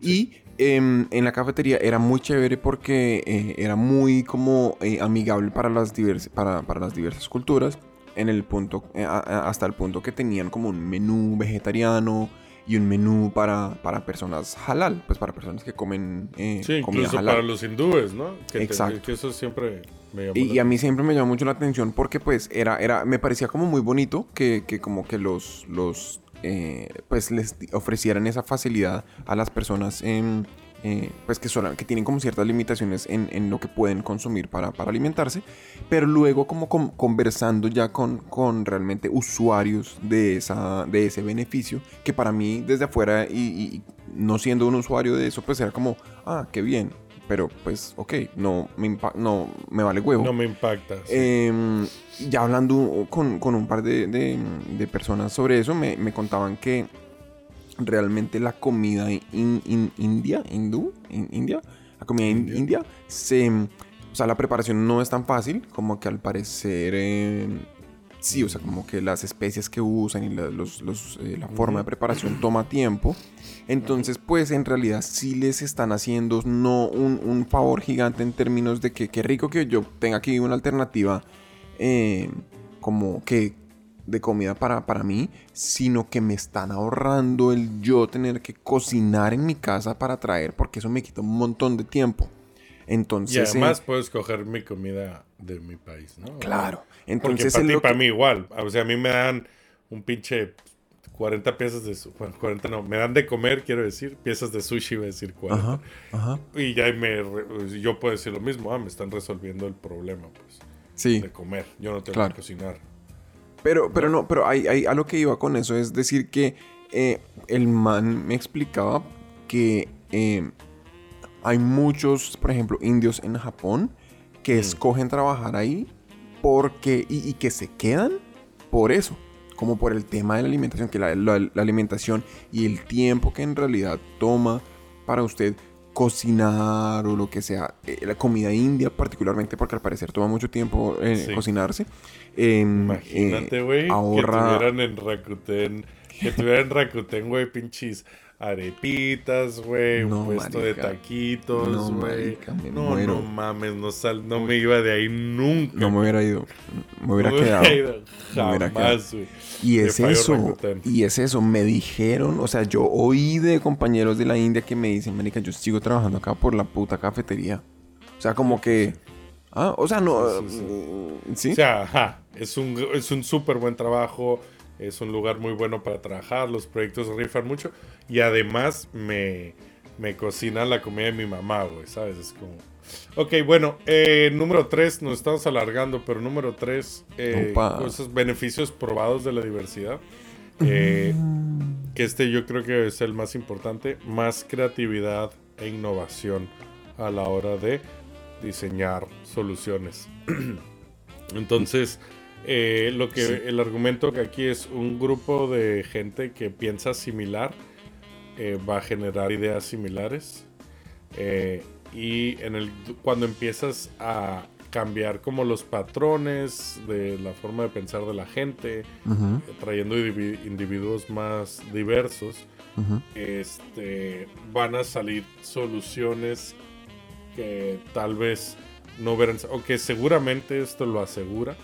Y em, en la cafetería era muy chévere porque eh, era muy como eh, amigable para las, divers- para, para las diversas culturas. En el punto, eh, hasta el punto que tenían como un menú vegetariano y un menú para, para personas halal, pues para personas que comen eh, Sí, incluso halal. para los hindúes, ¿no? Que, te- Exacto. que eso siempre me. Y, y a mí siempre me llamó mucho la atención porque pues era, era, me parecía como muy bonito que, que como que los, los eh, pues les ofrecieran esa facilidad a las personas en, eh, pues que, son, que tienen como ciertas limitaciones en, en lo que pueden consumir para, para alimentarse, pero luego como con- conversando ya con, con realmente usuarios de, esa, de ese beneficio, que para mí desde afuera y, y no siendo un usuario de eso, pues era como, ah, qué bien. Pero pues, ok, no me, no, me vale huevo. No me impacta. sí. Eh, ya hablando con, con un par de, de- de personas sobre eso, me, me contaban que realmente la comida in- in- india, hindú, in- india, la comida in- India. india, se, o sea, la preparación no es tan fácil, como que al parecer, eh, sí, o sea, como que las especies que usan y la, los- los, eh, la forma de preparación toma tiempo. Entonces, pues en realidad sí les están haciendo no un, un favor gigante en términos de que qué rico que yo tenga aquí una alternativa eh, como que de comida para, para mí, sino que me están ahorrando el yo tener que cocinar en mi casa para traer, porque eso me quita un montón de tiempo. y Entonces, además eh, puedo escoger mi comida de mi país, ¿no? claro. Entonces, para ti, para mí igual. O sea, a mí me dan un pinche 40 piezas de... su- Bueno, 40 no. Me dan de comer, quiero decir. Piezas de sushi, voy a decir 40. Ajá, ajá. Y ya me... re- Yo puedo decir lo mismo. Ah, me están resolviendo el problema, pues. Sí. De comer. Yo no tengo Claro. que cocinar. Pero, pero no, pero hay, hay- a lo que iba con eso es decir que eh, el man me explicaba que eh, hay muchos, por ejemplo, indios en Japón que Mm. escogen trabajar ahí porque y, y que se quedan por eso, como por el tema de la alimentación, que la, la- la alimentación y el tiempo que en realidad toma para usted cocinar o lo que sea, eh, la comida india particularmente porque al parecer toma mucho tiempo eh, Sí. cocinarse. Imagínate, eh, güey, ahorra- que tuvieran en Rakuten, que tuvieran en Rakuten, güey, pinches arepitas, güey, un No, puesto de marica. taquitos, No, güey. no, muero. no mames, no sal, no me iba de ahí nunca. No me hubiera ido. Me hubiera No quedado. ido Me hubiera Jamás, güey. Y es eso. Y es eso. Me dijeron, o sea, yo oí de compañeros de la India que me dicen, Marica, yo sigo trabajando acá por la puta cafetería. O sea, como que. Ah, o sea, no. Sí, sí, mm, ¿Sí? O sea, ajá, es un es un súper buen trabajo, es un lugar muy bueno para trabajar, los proyectos rifan mucho y además me, me cocina la comida de mi mamá, güey, ¿sabes? Es como... Ok, bueno, eh, número 3, nos estamos alargando, pero número 3, Opa. esos beneficios probados de la diversidad. eh, que este yo creo que es el más importante, más creatividad e innovación a la hora de diseñar soluciones. Entonces, eh, lo que Sí. el argumento que aquí es un grupo de gente que piensa similar eh, va a generar ideas similares eh, y en el cuando empiezas a cambiar como los patrones de la forma de pensar de la gente, trayendo indivi- individuos más diversos, este, van a salir soluciones que tal vez no hubieran, o que seguramente esto lo asegura,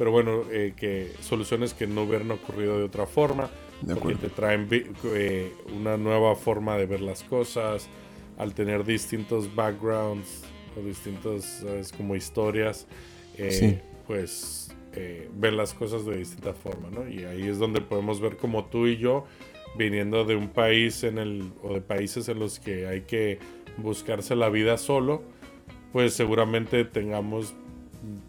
pero bueno, eh, que soluciones que no hubieran ocurrido de otra forma, De porque te traen eh, una nueva forma de ver las cosas, al tener distintos backgrounds o distintos, ¿sabes? como historias, eh, Sí. pues eh, ven las cosas de distinta forma, ¿no? Y ahí es donde podemos ver como tú y yo, viniendo de un país en el, o de países en los que hay que buscarse la vida solo, pues seguramente tengamos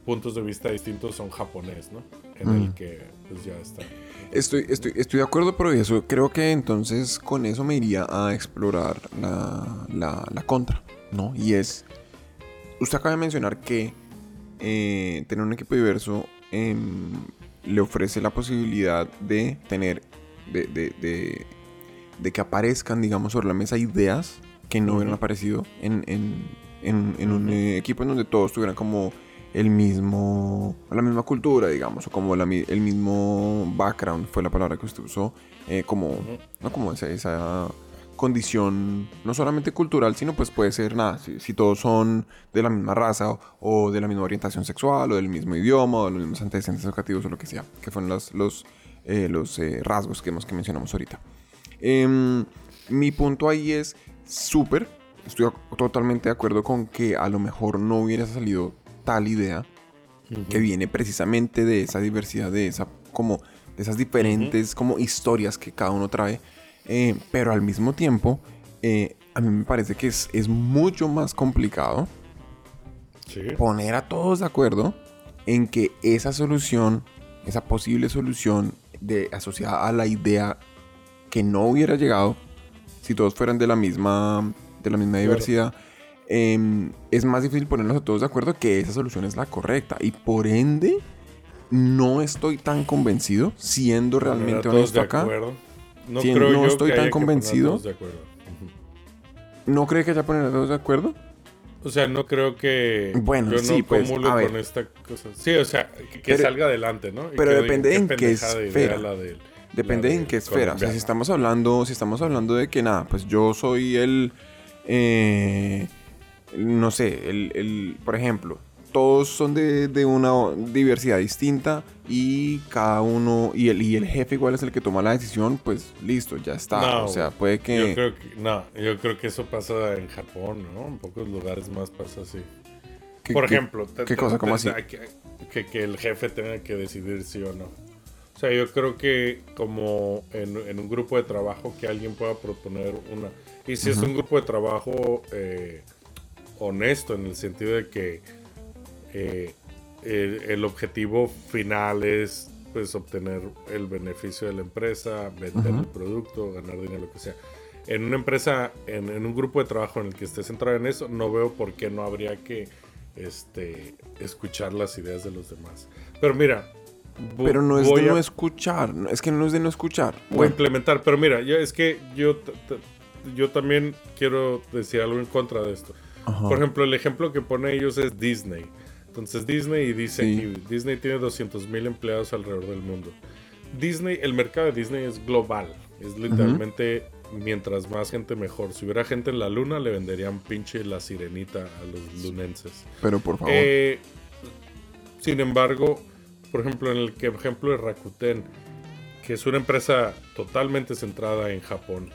puntos de vista distintos un japonés, ¿no? En el Mm. que pues ya está. Estoy, estoy, estoy de acuerdo, pero eso creo que entonces con eso me iría a explorar la, la, la contra, ¿no? Y es, usted acaba de mencionar que eh, tener un equipo diverso em, le ofrece la posibilidad de tener, de, de, de- de que aparezcan, digamos, sobre la mesa ideas que no hubieran aparecido en, en, en- en un eh, equipo en donde todos tuvieran como el mismo, la misma cultura, digamos, o como el mismo background, fue la palabra que usted usó, eh, como, ¿no? como esa, esa condición, no solamente cultural, sino pues puede ser nada, si, todos son de la misma raza o, de la misma orientación sexual o del mismo idioma o de los mismos antecedentes educativos o lo que sea, que fueron los, los, eh, los eh, rasgos que, hemos, que mencionamos ahorita. Em, mi punto ahí es súper, estoy totalmente de acuerdo con que a lo mejor no hubiera salido tal idea que viene precisamente de esa diversidad, de esa como de esas diferentes como historias que cada uno trae, eh, pero al mismo tiempo eh, a mí me parece que es, es mucho más complicado Sí. poner a todos de acuerdo en que esa solución, esa posible solución de asociada a la idea que no hubiera llegado si todos fueran de la misma de la misma Claro. diversidad em, es más difícil ponernos a todos de acuerdo que esa solución es la correcta y por ende no estoy tan convencido siendo realmente honesto de acá. No Sí, creo no yo estoy que tan convencido. de acuerdo. No cree que haya poner a todos de acuerdo O sea, no creo que Bueno, yo sí, no pues, a ver. con esta cosa. Sí, o sea, que, que Pero- salga adelante, ¿no? Y pero que depende en qué de esfera. la Depende la en qué esfera. O sea, si estamos hablando, si estamos hablando de que nada, pues yo soy el, eh, no sé, el, el- por ejemplo, todos son de, de una diversidad distinta y cada uno, y el, y el jefe igual es el que toma la decisión, pues listo, ya está. No, o sea, puede Yo que... creo que, no, yo creo que eso pasa en Japón, ¿no? En pocos lugares más pasa así. Por ejemplo, te- ¿qué te- cosa? te- ¿Cómo así? Que, que- que el jefe tenga que decidir sí o no. O sea, yo creo que como en, en un grupo de trabajo que alguien pueda proponer una... Y si es un grupo de trabajo eh, honesto en el sentido de que eh, el, el objetivo final es pues obtener el beneficio de la empresa, vender el producto, ganar dinero, lo que sea. En una empresa, en, en un grupo de trabajo en el que esté centrado en eso, no veo por qué no habría que este, escuchar las ideas de los demás. Pero mira, Pero no es de a- no escuchar, es que no es de no escuchar. o implementar. Pero mira, yo, es que yo, yo también quiero decir algo en contra de esto. Ajá. Por ejemplo, el ejemplo que pone ellos es Disney. Entonces Disney y dice Sí. aquí, Disney tiene 200 mil empleados alrededor del mundo. Disney, el mercado de Disney es global. Es literalmente mientras más gente mejor. Si hubiera gente en la luna, le venderían pinche la sirenita a los lunenses. pero por favor. Eh, sin embargo, por ejemplo, en el que- ejemplo de Rakuten, que es una empresa totalmente centrada en Japón.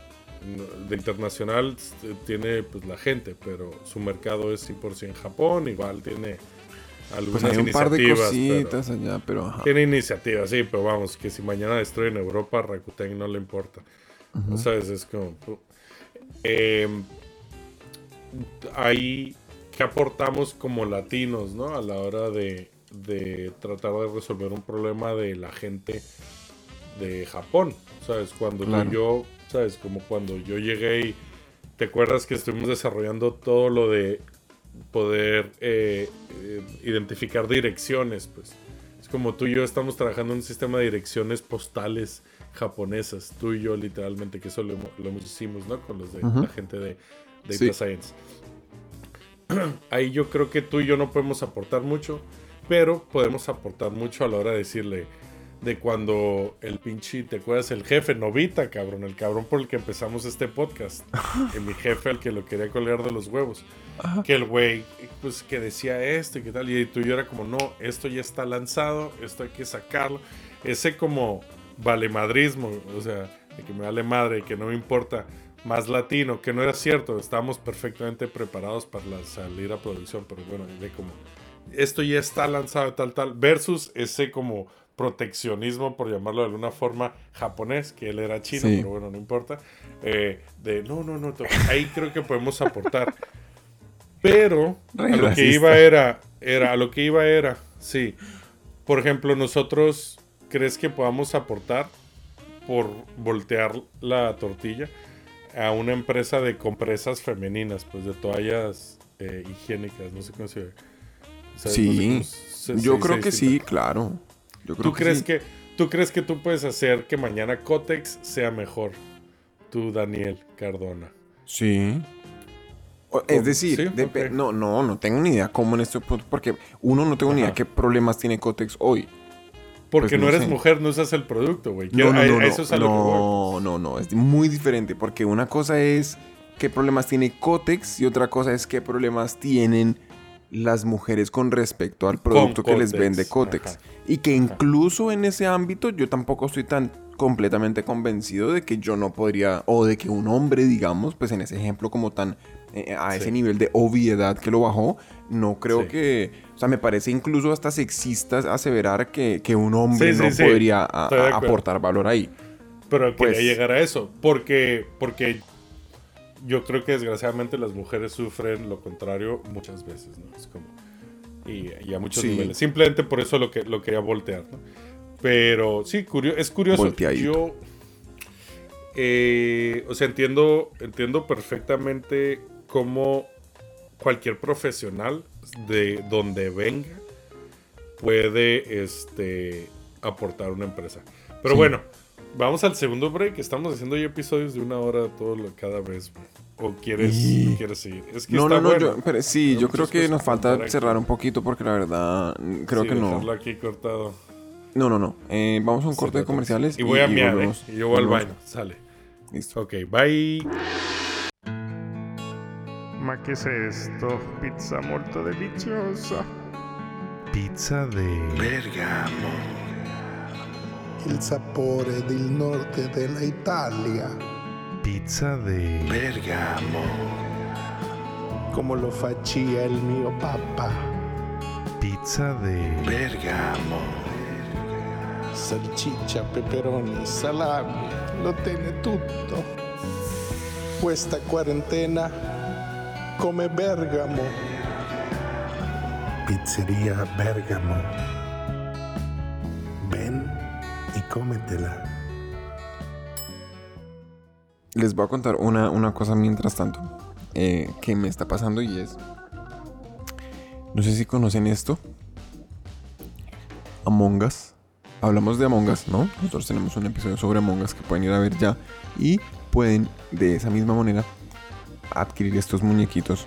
De internacional eh, tiene pues la gente, pero su mercado es 100% Japón, igual tiene algunas pues hay un par de iniciativas. pero- cositas allá, pero ajá. tiene iniciativas, sí, pero vamos, que si mañana destruyen Europa, Rakuten no le importa. ¿Sabes? Es como... em, ahí, ¿qué aportamos como latinos, no? A la hora de, de tratar de resolver un problema de la gente de Japón, ¿sabes? Cuando tú y Claro. yo, ¿sabes? Como cuando yo llegué y... ¿Te acuerdas que estuvimos desarrollando todo lo de poder eh, eh, identificar direcciones, pues? Es como tú y yo estamos trabajando en un sistema de direcciones postales japonesas, tú y yo literalmente, que eso lo, lo hicimos, ¿no? Con los de la gente de Data Sí. Science. Ahí yo creo que tú y yo no podemos aportar mucho, pero podemos aportar mucho a la hora de decirle, de cuando el pinche, ¿te acuerdas? El jefe, Novita, cabrón, el cabrón por el que empezamos este podcast. que mi jefe al que lo quería colgar de los huevos. Que el güey, pues que decía esto y qué tal. Y tú y yo era como, no, esto ya está lanzado, esto hay que sacarlo. Ese como valemadrismo, o sea, de que me vale madre, que no me importa más latino, que no era cierto, estábamos perfectamente preparados para la- salir a producción, pero bueno, de como esto ya está lanzado tal tal versus ese como proteccionismo por llamarlo de alguna forma japonés que él era chino Sí. pero bueno no importa eh, de no no no ahí creo que podemos aportar. Pero Re a lo que iba era era a lo que iba era sí. Por ejemplo nosotros crees que podamos aportar por voltear la tortilla a una empresa de compresas femeninas, pues de toallas eh, higiénicas, no sé cómo se... o sea, Sí, no sé cómo se- Yo se creo que sí, claro. Yo creo ¿Tú crees sí. que tú crees que tú puedes hacer que mañana Cotex sea mejor? Tú, Daniel Cardona. Sí. O-. Es decir, Sí, no, no, no tengo ni idea cómo en este punto, porque uno no tengo ni idea qué problemas tiene Cotex hoy. Porque Pues no, no eres sé. mujer, no usas el producto, güey. No, no, no, eso es a lo que voy. no, no, no, es muy diferente, porque una cosa es qué problemas tiene Cotex y otra cosa es qué problemas tienen las mujeres con respecto al producto que les vende Cotex. ajá. Y que incluso en ese ámbito yo tampoco estoy tan completamente convencido de que yo no podría, o de que un hombre, digamos, pues en ese ejemplo como tan eh, a Sí. ese nivel de obviedad que lo bajó, no creo Sí. que, o sea, me parece incluso hasta sexista aseverar que, que un hombre Sí, no podría a- a- aportar valor ahí. Pero Pues- quería llegar a eso. Porque, porque yo creo que desgraciadamente las mujeres sufren lo contrario muchas veces, ¿no? Es como. Y, y a muchos Sí. niveles. Simplemente por eso lo que lo quería voltear, ¿no? Pero sí, curio- es curioso. Volteadito. Yo. eh, o sea, entiendo, entiendo perfectamente cómo cualquier profesional de donde venga puede este, aportar una empresa. Pero Sí. bueno, vamos al segundo break. Estamos haciendo ya episodios de una hora todo lo- cada vez. ¿O quieres, Y- quieres seguir? Es que No, está no, no, bueno. yo, pero sí, Hay yo creo que nos falta aquí. cerrar un poquito porque la verdad creo Sí, que no. dejarlo aquí cortado. No, no, no. Eh, vamos a un Sí, corte de comerciales. Y voy a miar, ¿eh? Y yo voy al baño. Sale. Listo. Ok, bye. Ma che è sto? Pizza molto deliziosa. Pizza de... il sapore del nord dell'Italia, Pizza de... come lo faccia il mio papà. Pizza de... Salsiccia, peperoni, salami, lo tiene tutto. Questa quarantena come Bergamo. Pizzeria Bergamo. Cómetela. Les voy a contar una, una cosa mientras tanto eh, que me está pasando y es. No sé si conocen esto. Among Us. Hablamos de Among Us, ¿no? Nosotros tenemos un episodio sobre Among Us que pueden ir a ver ya. Y pueden de esa misma manera adquirir estos muñequitos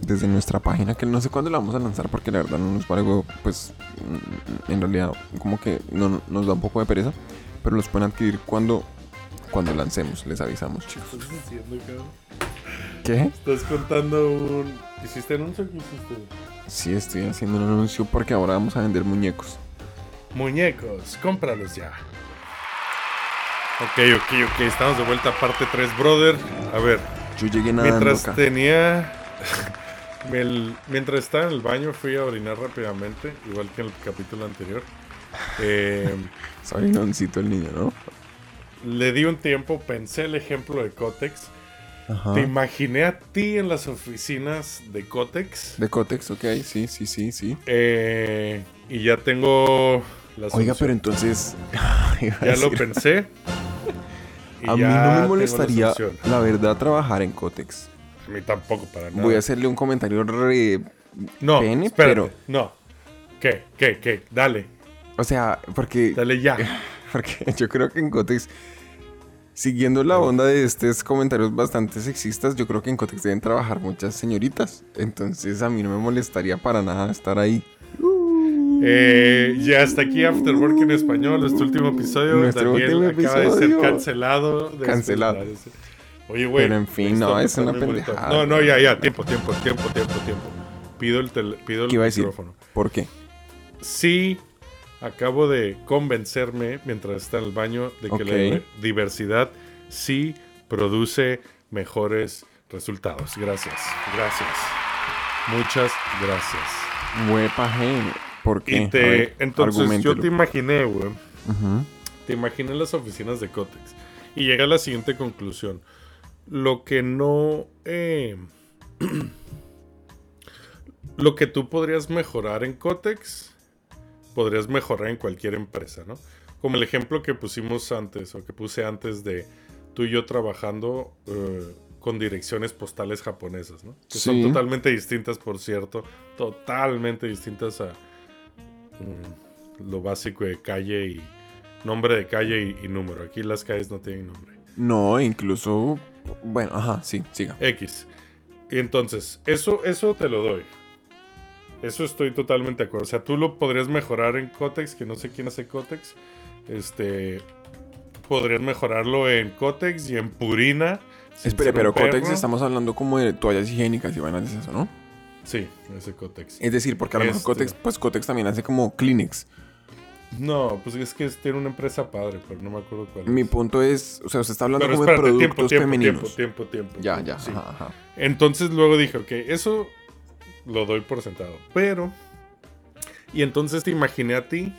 desde nuestra página. Que no sé cuándo la vamos a lanzar porque la verdad no nos vale huevo, Pues en realidad como que no, nos da un poco de pereza. Pero los pueden adquirir cuando, cuando lancemos. Les avisamos, chicos. ¿Qué estás haciendo, cabrón? ¿Qué? Estás contando un... ¿Hiciste anuncio o qué hiciste? Sí, estoy haciendo un anuncio porque ahora vamos a vender muñecos. Muñecos, cómpralos ya. Ok, ok, ok. Estamos de vuelta a parte 3, brother. A ver, Yo llegué nadando mientras tenía. el- mientras estaba en el baño, fui a orinar rápidamente, igual que en el capítulo anterior. Eh, Soy noncito el niño, ¿no? le di un tiempo, pensé el ejemplo de Cotex. Ajá. Te imaginé a ti en las oficinas de Cotex. De Cotex, ok, sí, sí, sí, sí. eh, y ya tengo la Oiga, pero entonces. Ya lo pensé. A mí no me molestaría, la verdad, trabajar en Cotex. A mí tampoco, para nada. Voy a hacerle un comentario re. No, pene, espérate, pero- No. ¿Qué? ¿Qué? ¿Qué? Dale. O sea, porque. Dale ya. Porque yo creo que en Cotex. Siguiendo la onda de estos comentarios bastante sexistas, yo creo que en Cotex deben trabajar muchas señoritas. Entonces a mí no me molestaría para nada estar ahí. Eh, ya hasta aquí Afterwork en español, nuestro último episodio. Nuestro Daniel último acaba de ser cancelado. de Cancelado. este- Oye, güey. Pero en fin, no, es una pendejada. No, no, ya, ya. Tiempo, tiempo, tiempo, tiempo, tiempo. Pido el, tele- pido el ¿Qué iba a decir? micrófono. ¿Por qué? Sí, acabo de convencerme mientras está en el baño de que la diver- diversidad sí produce mejores resultados. Gracias, gracias. Muchas gracias. Huepaje. ¿Por qué? Y te, ver, entonces yo te imaginé, güey. Te imaginé las oficinas de Cotex. Y llegué a la siguiente conclusión. Lo que no... eh, lo que tú podrías mejorar en Cotex, podrías mejorar en cualquier empresa, ¿no? Como el ejemplo que pusimos antes, o que puse antes de tú y yo trabajando eh, con direcciones postales japonesas, ¿no? Que son totalmente distintas, por cierto. Totalmente distintas a mm, lo básico de calle y nombre de calle y, y número. Aquí las calles no tienen nombre. No, incluso. Bueno, ajá, sí, siga. X. Y entonces, eso, eso te lo doy. Eso estoy totalmente de acuerdo. O sea, tú lo podrías mejorar en Cotex, que no sé quién hace Cotex. Este. Podrías mejorarlo en Cotex y en Purina. Espere, pero Cotex estamos hablando como de toallas higiénicas y vainas de eso, ¿no? Sí, ese Cotex. Es decir, porque a lo mejor Este. Cotex, pues Cotex también hace como Kleenex. No, pues es que tiene una empresa padre, pero no me acuerdo cuál Mi es. punto es, o sea, usted está hablando Pero como de productos tiempo, femeninos. tiempo, tiempo, tiempo. Ya, ya, Sí. ajá, ajá. Entonces luego dije, ok, eso lo doy por sentado. Pero, y entonces te imaginé a ti.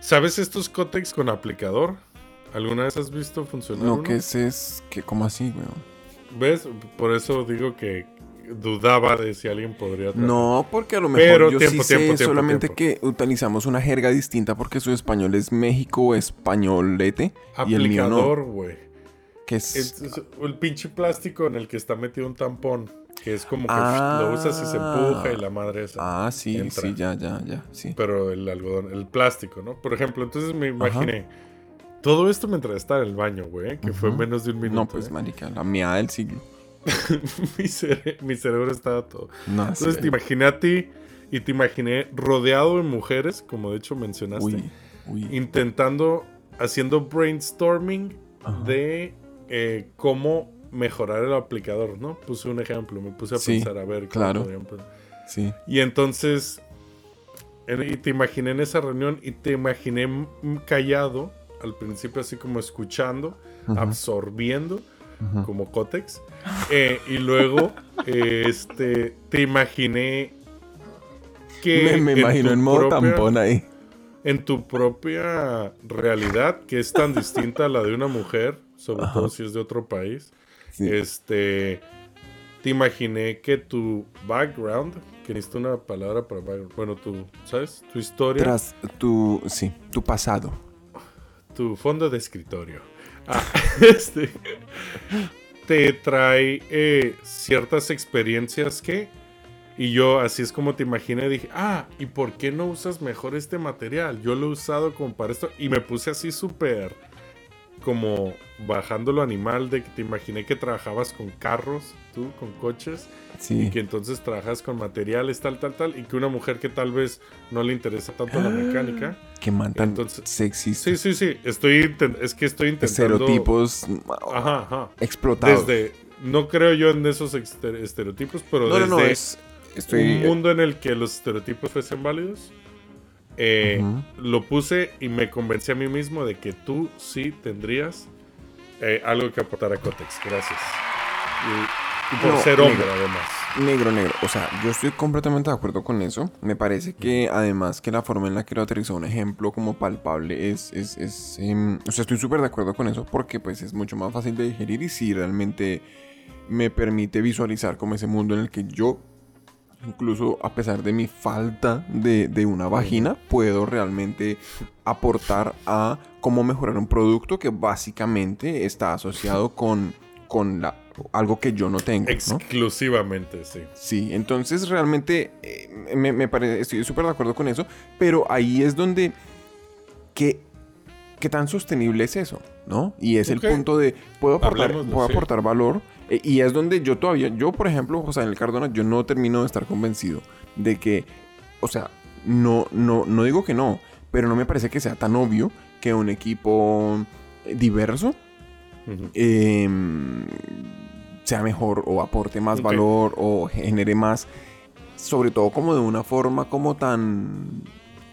¿Sabes estos cótex con aplicador? ¿Alguna vez has visto funcionar? No, uno? que ese es, que ¿cómo así, weón? ¿Ves? Por eso digo que dudaba de si alguien podría. No, porque a lo mejor Pero yo tiempo, sí sé tiempo, tiempo, solamente tiempo. que utilizamos una jerga distinta porque su español es México españolete y el mío no. Aplicador, güey. Que es, Es, es el pinche plástico en el que está metido un tampón. Que es como que Ah. lo usas y se empuja y la madre esa. Ah, sí, entra. sí, ya, ya, ya, sí. pero el algodón, el plástico, ¿no? Por ejemplo, entonces me imaginé todo esto mientras estaba en el baño, güey, que fue menos de un minuto. No, pues, ¿eh? marica, la meada del siglo. mi, cere- mi cerebro estaba todo. No, sí. Entonces te imaginé a ti y te imaginé rodeado de mujeres, como de hecho mencionaste, Uy, uy. intentando, haciendo brainstorming Ajá. de eh, cómo mejorar el aplicador, ¿no? Puse un ejemplo, me puse a Sí, pensar a ver cómo claro. podrían Sí. Y entonces, en- y te imaginé en esa reunión y te imaginé callado, al principio así como escuchando, Ajá, absorbiendo, ajá. como Cotex. Eh, y luego, eh, este, te imaginé que... Me, imagino tu en modo propia- tampón ahí. En tu propia realidad, que es tan distinta a la de una mujer, sobre Ajá. todo si es de otro país, Sí. este, te imaginé que tu background, que necesito una palabra para background, bueno, tu, ¿sabes? Tu historia, Tras tu, sí, tu pasado. tu fondo de escritorio, ah, este, te trae eh, ciertas experiencias que, y yo así es como te imaginé, dije, ah, ¿y por qué no usas mejor este material? Yo lo he usado como para esto, y me puse así súper como bajando lo animal de que te imaginé que trabajabas con carros, tú, con coches, y que entonces trabajas con materiales, tal, tal, tal, y que una mujer que tal vez no le interesa tanto la mecánica. Que man tan Entonces- sexista. Sí, sí, sí, estoy es que estoy intentando... Estereotipos Ajá, ajá. explotados. Desde, no creo yo en esos estereotipos, pero no, no, desde no, es... Estoy... un mundo en el que los estereotipos fuesen válidos, eh, lo puse y me convencí a mí mismo de que tú sí tendrías eh, algo que aportar a Cotex. Gracias. Y, y por No, ser negro. hombre, además. Negro, negro. O sea, yo estoy completamente de acuerdo con eso. Me parece que además que la forma en la que lo aterrizó un ejemplo como palpable es... es, es, em, o sea, estoy súper de acuerdo con eso porque pues es mucho más fácil de digerir y si realmente me permite visualizar como ese mundo en el que yo, incluso a pesar de mi falta de, de una vagina, puedo realmente aportar a cómo mejorar un producto que básicamente está asociado con, con la, algo que yo no tengo. ¿no? Exclusivamente, sí. Sí, entonces realmente eh, me, me parece, estoy súper de acuerdo con eso, pero ahí es donde, ¿qué, qué tan sostenible es eso? ¿No? Y es el punto de, puedo aportar, Hablemoslo, puedo aportar valor, eh, y es donde yo todavía, yo por ejemplo, José Daniel Cardona, yo no termino de estar convencido de que, o sea, no, no, no digo que no, pero no me parece que sea tan obvio que un equipo diverso eh, sea mejor o aporte más valor o genere más, sobre todo como de una forma como tan,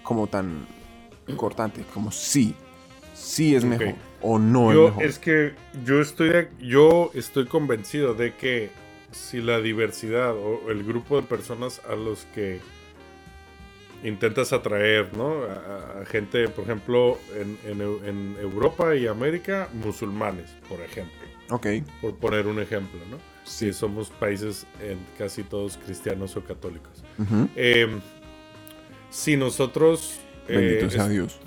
como tan cortante, como sí, sí es mejor o no yo, es mejor. es que yo estoy, de- yo estoy convencido de que si la diversidad o el grupo de personas a los que intentas atraer, ¿no? A, a gente, por ejemplo, en, en Eu- en Europa y América, musulmanes, por ejemplo. Ok, Por poner un ejemplo, ¿no? Sí. Si somos países en casi todos cristianos o católicos. Eh, si nosotros... eh, bendito sea es- Dios.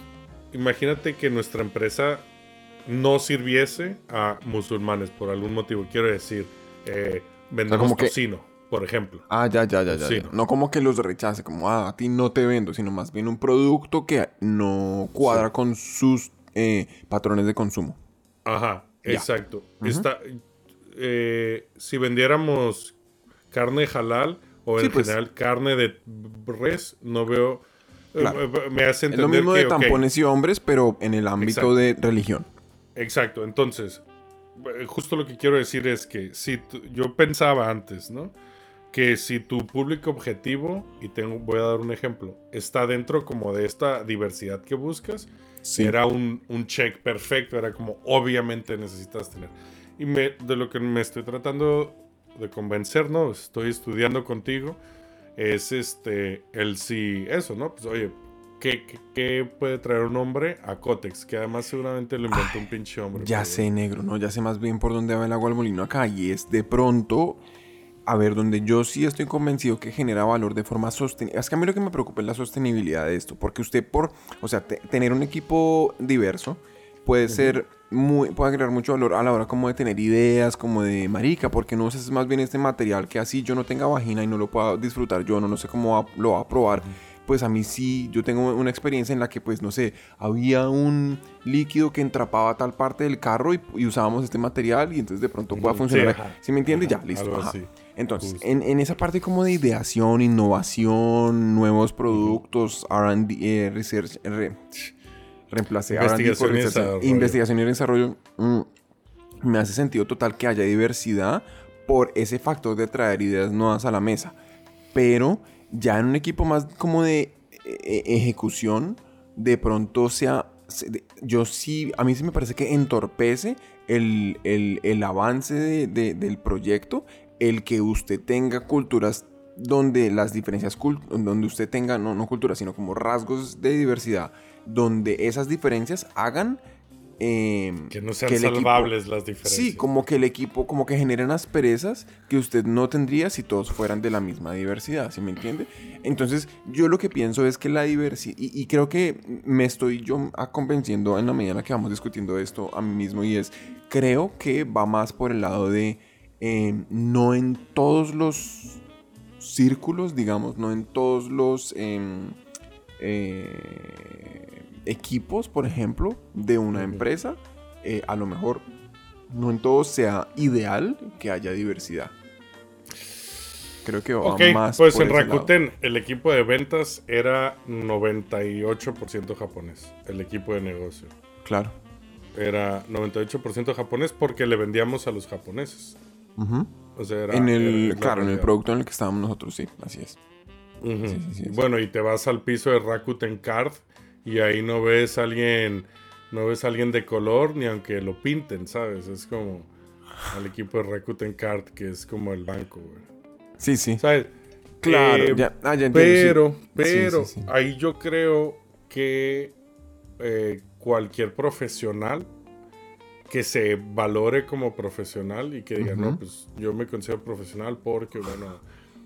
imagínate que nuestra empresa no sirviese a musulmanes por algún motivo. Quiero decir, eh, vendemos como que- tocino, por ejemplo. Ah, ya, ya, ya, ya. ¿no? Como que los rechace, como, ah, a ti no te vendo, sino más bien un producto que no cuadra Sí. con sus eh, patrones de consumo. Ajá, Ya. exacto. Está, eh, si vendiéramos carne halal o Sí, en pues. general carne de res, no veo... eh, Claro. me hace Es entender lo mismo que, de tampones y hombres, pero en el ámbito Exacto. de religión. Exacto, entonces, eh, justo lo que quiero decir es que si yo pensaba antes, ¿no? Que si tu público objetivo, y tengo, voy a dar un ejemplo, está dentro como de esta diversidad que buscas, Sí. era un, un check perfecto, era como obviamente necesitas tener. Y me, de lo que me estoy tratando de convencer, ¿no? Estoy estudiando contigo, es este, el si, eso, ¿no? Pues oye, ¿qué, qué, qué puede traer un hombre a Cotex? Que además seguramente lo inventó un pinche hombre. Ya pero sé, negro, ¿no? Ya sé más bien por dónde va el agua al molino acá. Y es de pronto, a ver, donde yo sí estoy convencido que genera valor de forma sostenible. Es que a mí lo que me preocupa es la sostenibilidad de esto. Porque usted, por, o sea, te- tener un equipo diverso puede ser muy, puede agregar mucho valor a la hora como de tener ideas, como de marica, porque no usas más bien este material que así yo no tenga vagina y no lo pueda disfrutar yo, no, no sé cómo va- lo va a probar. Pues a mí sí, yo tengo una experiencia en la que, pues, no sé, había un líquido que entrapaba tal parte del carro y, y usábamos este material y entonces de pronto pueda Sí, funcionar. ajá. ¿Sí me entiende? Ajá, ya, listo. ajá. Entonces, en, en esa parte como de ideación, innovación, nuevos productos, R&D, eh, research, re- reemplacé Investigación y research, desarrollo. investigación y desarrollo, mm, me hace sentido total que haya diversidad por ese factor de traer ideas nuevas a la mesa. Pero ya en un equipo más como de eh, ejecución, de pronto sea... Yo sí, a mí sí me parece que entorpece el, el- el avance de- de- del proyecto, el que usted tenga culturas donde las diferencias, donde usted tenga, no, no culturas, sino como rasgos de diversidad, donde esas diferencias hagan... em, Que no sean equipo- salvables las diferencias. Sí, como que el equipo, como que generan asperezas que usted no tendría si todos fueran de la misma diversidad, ¿sí me entiende? Entonces, yo lo que pienso es que la diversidad, y, y creo que me estoy yo convenciendo en la medida en la que vamos discutiendo esto a mí mismo, y es, creo que va más por el lado de, eh, no en todos los círculos, digamos, no en todos los... em, eh, equipos, por ejemplo, de una empresa, eh, a lo mejor no en todo sea ideal que haya diversidad. Creo que va más pues por en ese lado. Rakuten el equipo de ventas era 98% japonés. El equipo de negocio. Claro. Era 98% japonés porque le vendíamos a los japoneses. O sea, era, en el, la claro, en el producto en el que estábamos nosotros, sí, así es. Ujú. Sí, sí, sí, sí. Bueno, y te vas al piso de Rakuten Card y ahí no ves a alguien, no ves a alguien de color ni aunque lo pinten, ¿sabes? Es como al equipo de Rakuten Card que es como el banco, güey. Sí, sí. ¿Sabes? Claro, Eh, ya, ah, ya entiendo. Pero, Sí, pero, sí, sí. ahí yo creo que eh, cualquier profesional que se valore como profesional y que diga, no, pues yo me considero profesional porque, bueno,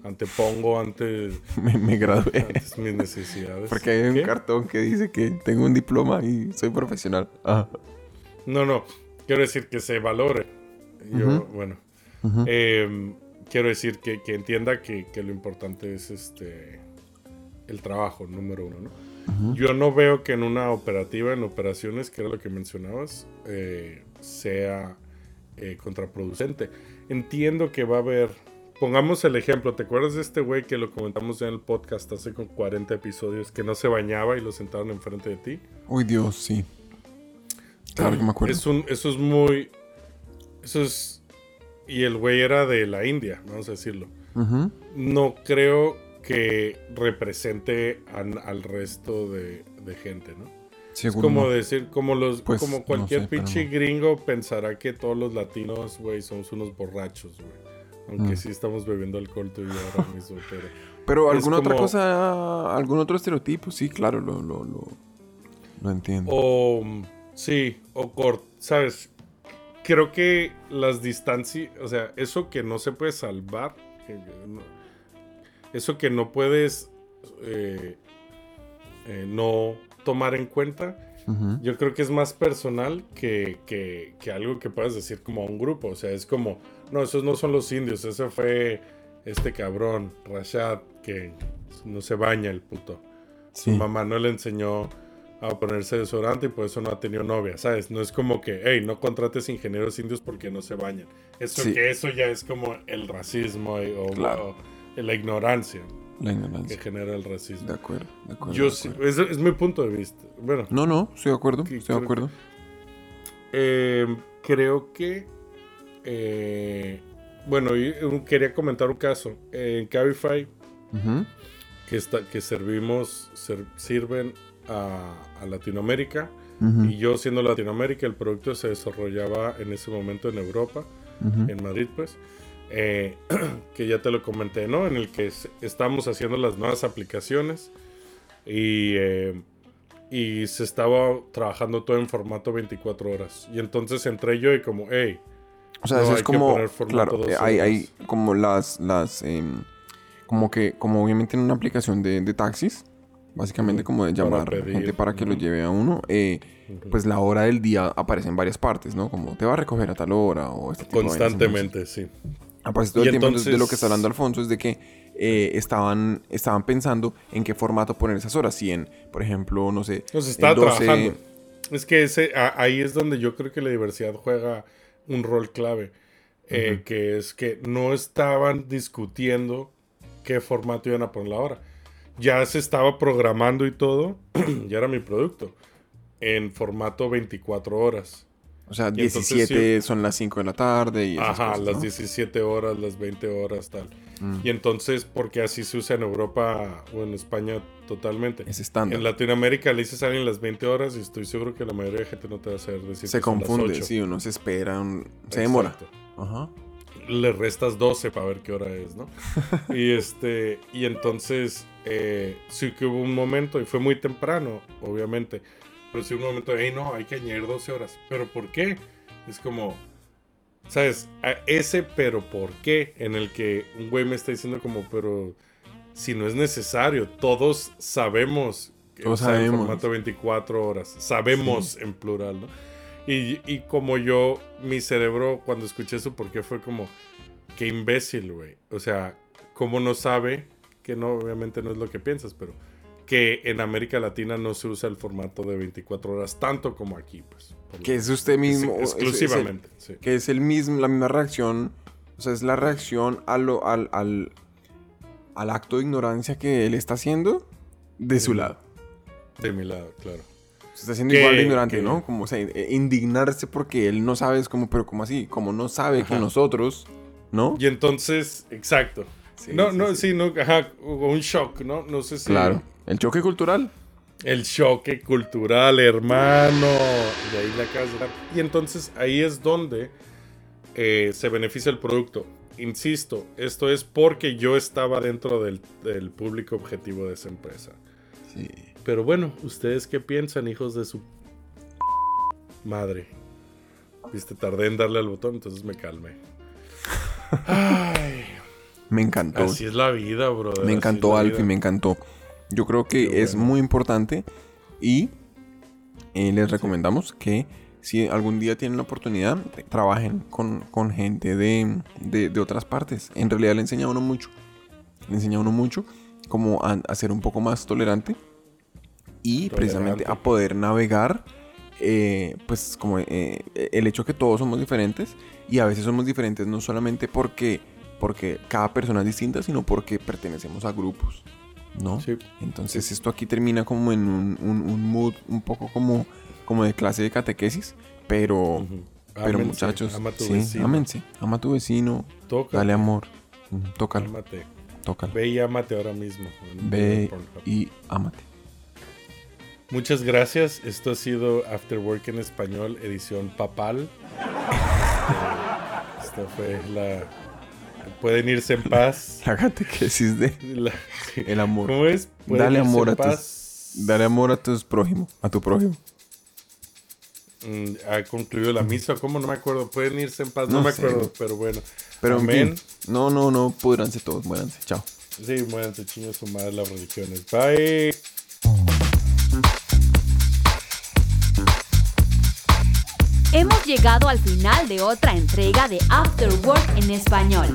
antepongo antes, Me, me gradué. antes mis necesidades. Porque hay un ¿Qué? cartón que dice que tengo un diploma y soy profesional. Ah. No, no, quiero decir que se valore. Yo, bueno, eh, quiero decir que, que entienda que, que lo importante es este el trabajo, número uno, ¿no? Yo no veo que en una operativa, en operaciones, que era lo que mencionabas, eh, sea eh, contraproducente. Entiendo que va a haber pongamos el ejemplo. ¿Te acuerdas de este güey que lo comentamos en el podcast hace con 40 episodios que no se bañaba y lo sentaron enfrente de ti? Uy, Dios, sí. Claro que me acuerdo. Es un, eso es muy. Eso es. Y el güey era de la India, vamos a decirlo. No creo que represente an- al resto de, de gente, ¿no? Es Seguro como no. decir, como los, Pues, como no cualquier sé, pinche no. gringo pensará que todos los latinos, güey, somos unos borrachos, güey. Aunque Mm. sí estamos bebiendo alcohol tú y yo ahora mismo, pero. Pero alguna otra cosa, algún otro estereotipo, sí, claro, lo, lo, lo, lo entiendo. O sí, o cort, ¿sabes? Creo que las distancias, o sea, eso que no se puede salvar, eso que no puedes eh, eh, no tomar en cuenta, yo creo que es más personal que, que- que algo que puedas decir como a un grupo. O sea, es como, no, esos no son los indios, ese fue este cabrón, Rashad, que no se baña el puto. Su mamá no le enseñó a ponerse desodorante y por eso no ha tenido novia, ¿sabes? No es como que, hey, no contrates ingenieros indios porque no se bañan. Eso, Sí. que eso ya es como el racismo y- o, Claro. o la ignorancia La que ignorancia. genera el racismo. De acuerdo, de acuerdo. Yo de sí, es, es mi punto de vista. Bueno, No, no, estoy de acuerdo, estoy de acuerdo. Eh, creo que. Eh, bueno, quería comentar un caso. En Cabify, que, está, que servimos, ser- sirven a, a Latinoamérica. Y yo, siendo Latinoamérica, el producto se desarrollaba en ese momento en Europa, en Madrid, pues. eh, que ya te lo comenté, ¿no? En el que estamos haciendo las nuevas aplicaciones. Y. eh, y se estaba trabajando todo en formato 24 horas. Y entonces entré yo y como, hey, O sea, No, eso hay es como, claro, eh, hay, hay como las, las, em, como que, como obviamente en una aplicación de, de taxis, básicamente como de para llamar pedir, gente para que lo lleve a uno, eh, pues la hora del día aparece en varias partes, ¿no? Como te va a recoger a tal hora o este tipo de constantemente, sí. Entonces, aparece todo Y el tiempo. Entonces, de lo que está hablando Alfonso es de que eh, estaban, estaban pensando en qué formato poner esas horas. Si en, por ejemplo, no sé, Nos está 12, trabajando. Es que ese, a- ahí es donde yo creo que la diversidad juega un rol clave. eh, Que es que no estaban discutiendo qué formato iban a poner la hora. Ya se estaba programando y todo. ya era mi producto. En formato 24 horas. O sea, Y entonces 17 son las 5 de la tarde y esas Ajá, cosas, las ¿no? 17 horas, las 20 horas, tal. Mm. Y entonces, porque así se usa en Europa o en España totalmente. Es estándar. En Latinoamérica le dices a alguien las 20 horas y estoy seguro que la mayoría de gente no te va a hacer decir Se que son las confunde, 8. sí, uno se espera, un- se demora. Ajá. Le restas 12 para ver qué hora es, ¿no? y este, y entonces, eh, sí que hubo un momento, y fue muy temprano, obviamente, pero sí hubo un momento de, hey, no, hay que añadir 12 horas. ¿Pero por qué? Es como, ¿sabes? A ese pero por qué, en el que un güey me está diciendo como, pero si no es necesario, todos sabemos que Todos usar el sabemos. formato 24 horas, sabemos en plural, ¿no? Y, y como yo, mi cerebro cuando escuché eso, porque fue como, qué imbécil, güey. O sea, ¿cómo no sabe? Que no, obviamente no es lo que piensas, pero que en América Latina no se usa el formato de 24 horas tanto como aquí, pues. Que es usted mismo. Es el- exclusivamente, sí. que es el mismo, la misma reacción. O sea, es la reacción a lo- al, al, al acto de ignorancia que él está haciendo de su lado. De mi lado, claro. Se está haciendo igual de ignorante, ¿no? Como, o sea, eh, indignarse porque él no sabe, es como, pero como así, como no sabe que nosotros, ¿no? Y entonces, exacto. Sí, no, sí, no, sí. sí, no, ajá, hubo un shock, ¿no? No sé si. Claro. El choque cultural. El choque cultural, hermano. Y ahí la dar. Y entonces ahí es donde eh, se beneficia el producto. Insisto, esto es porque yo estaba dentro del, del público objetivo de esa empresa. Sí. Pero bueno, ¿ustedes qué piensan, hijos de su madre? Viste, tardé en darle al botón, entonces me calmé. Ay, Me encantó. así es la vida, bro. Me encantó Alfie, me encantó. Yo creo que es muy importante y eh, les recomendamos que si algún día tienen la oportunidad, trabajen con, con gente de, de- de otras partes. En realidad le enseña a uno mucho. Le enseña a uno mucho como a, a ser un poco más tolerante y precisamente a poder navegar eh, pues como eh, el hecho que todos somos diferentes y a veces somos diferentes no solamente porque porque cada persona es distinta, sino porque pertenecemos a grupos, ¿no? Sí. Entonces esto aquí termina como en un, un- un mood un poco como, como de clase de catequesis, pero, pero Ámense, muchachos, ama a tu sí, vecino. ámense, ama a tu vecino, dale amor, tócalo, Ámate. tócalo, Ve y ámate ahora mismo. ve y ámate. Muchas gracias. Esto ha sido After Work en español, edición papal. Eh, Esta fue la. Pueden irse en paz. La catequesis de La- el amor. ¿Cómo es? Dale amor a tus, dale amor a tus prójimos, a tu prójimo. Mm, ha concluido la misa. ¿Cómo? No me acuerdo. Pueden irse en paz. No, No me sé, acuerdo, güey. pero bueno. Pero en Amén. fin, no, no, no, pudranse todos, muéranse, chao. Sí, muéranse chiños su madre las religiones. Bye. Hemos llegado al final de otra entrega de After Work en español.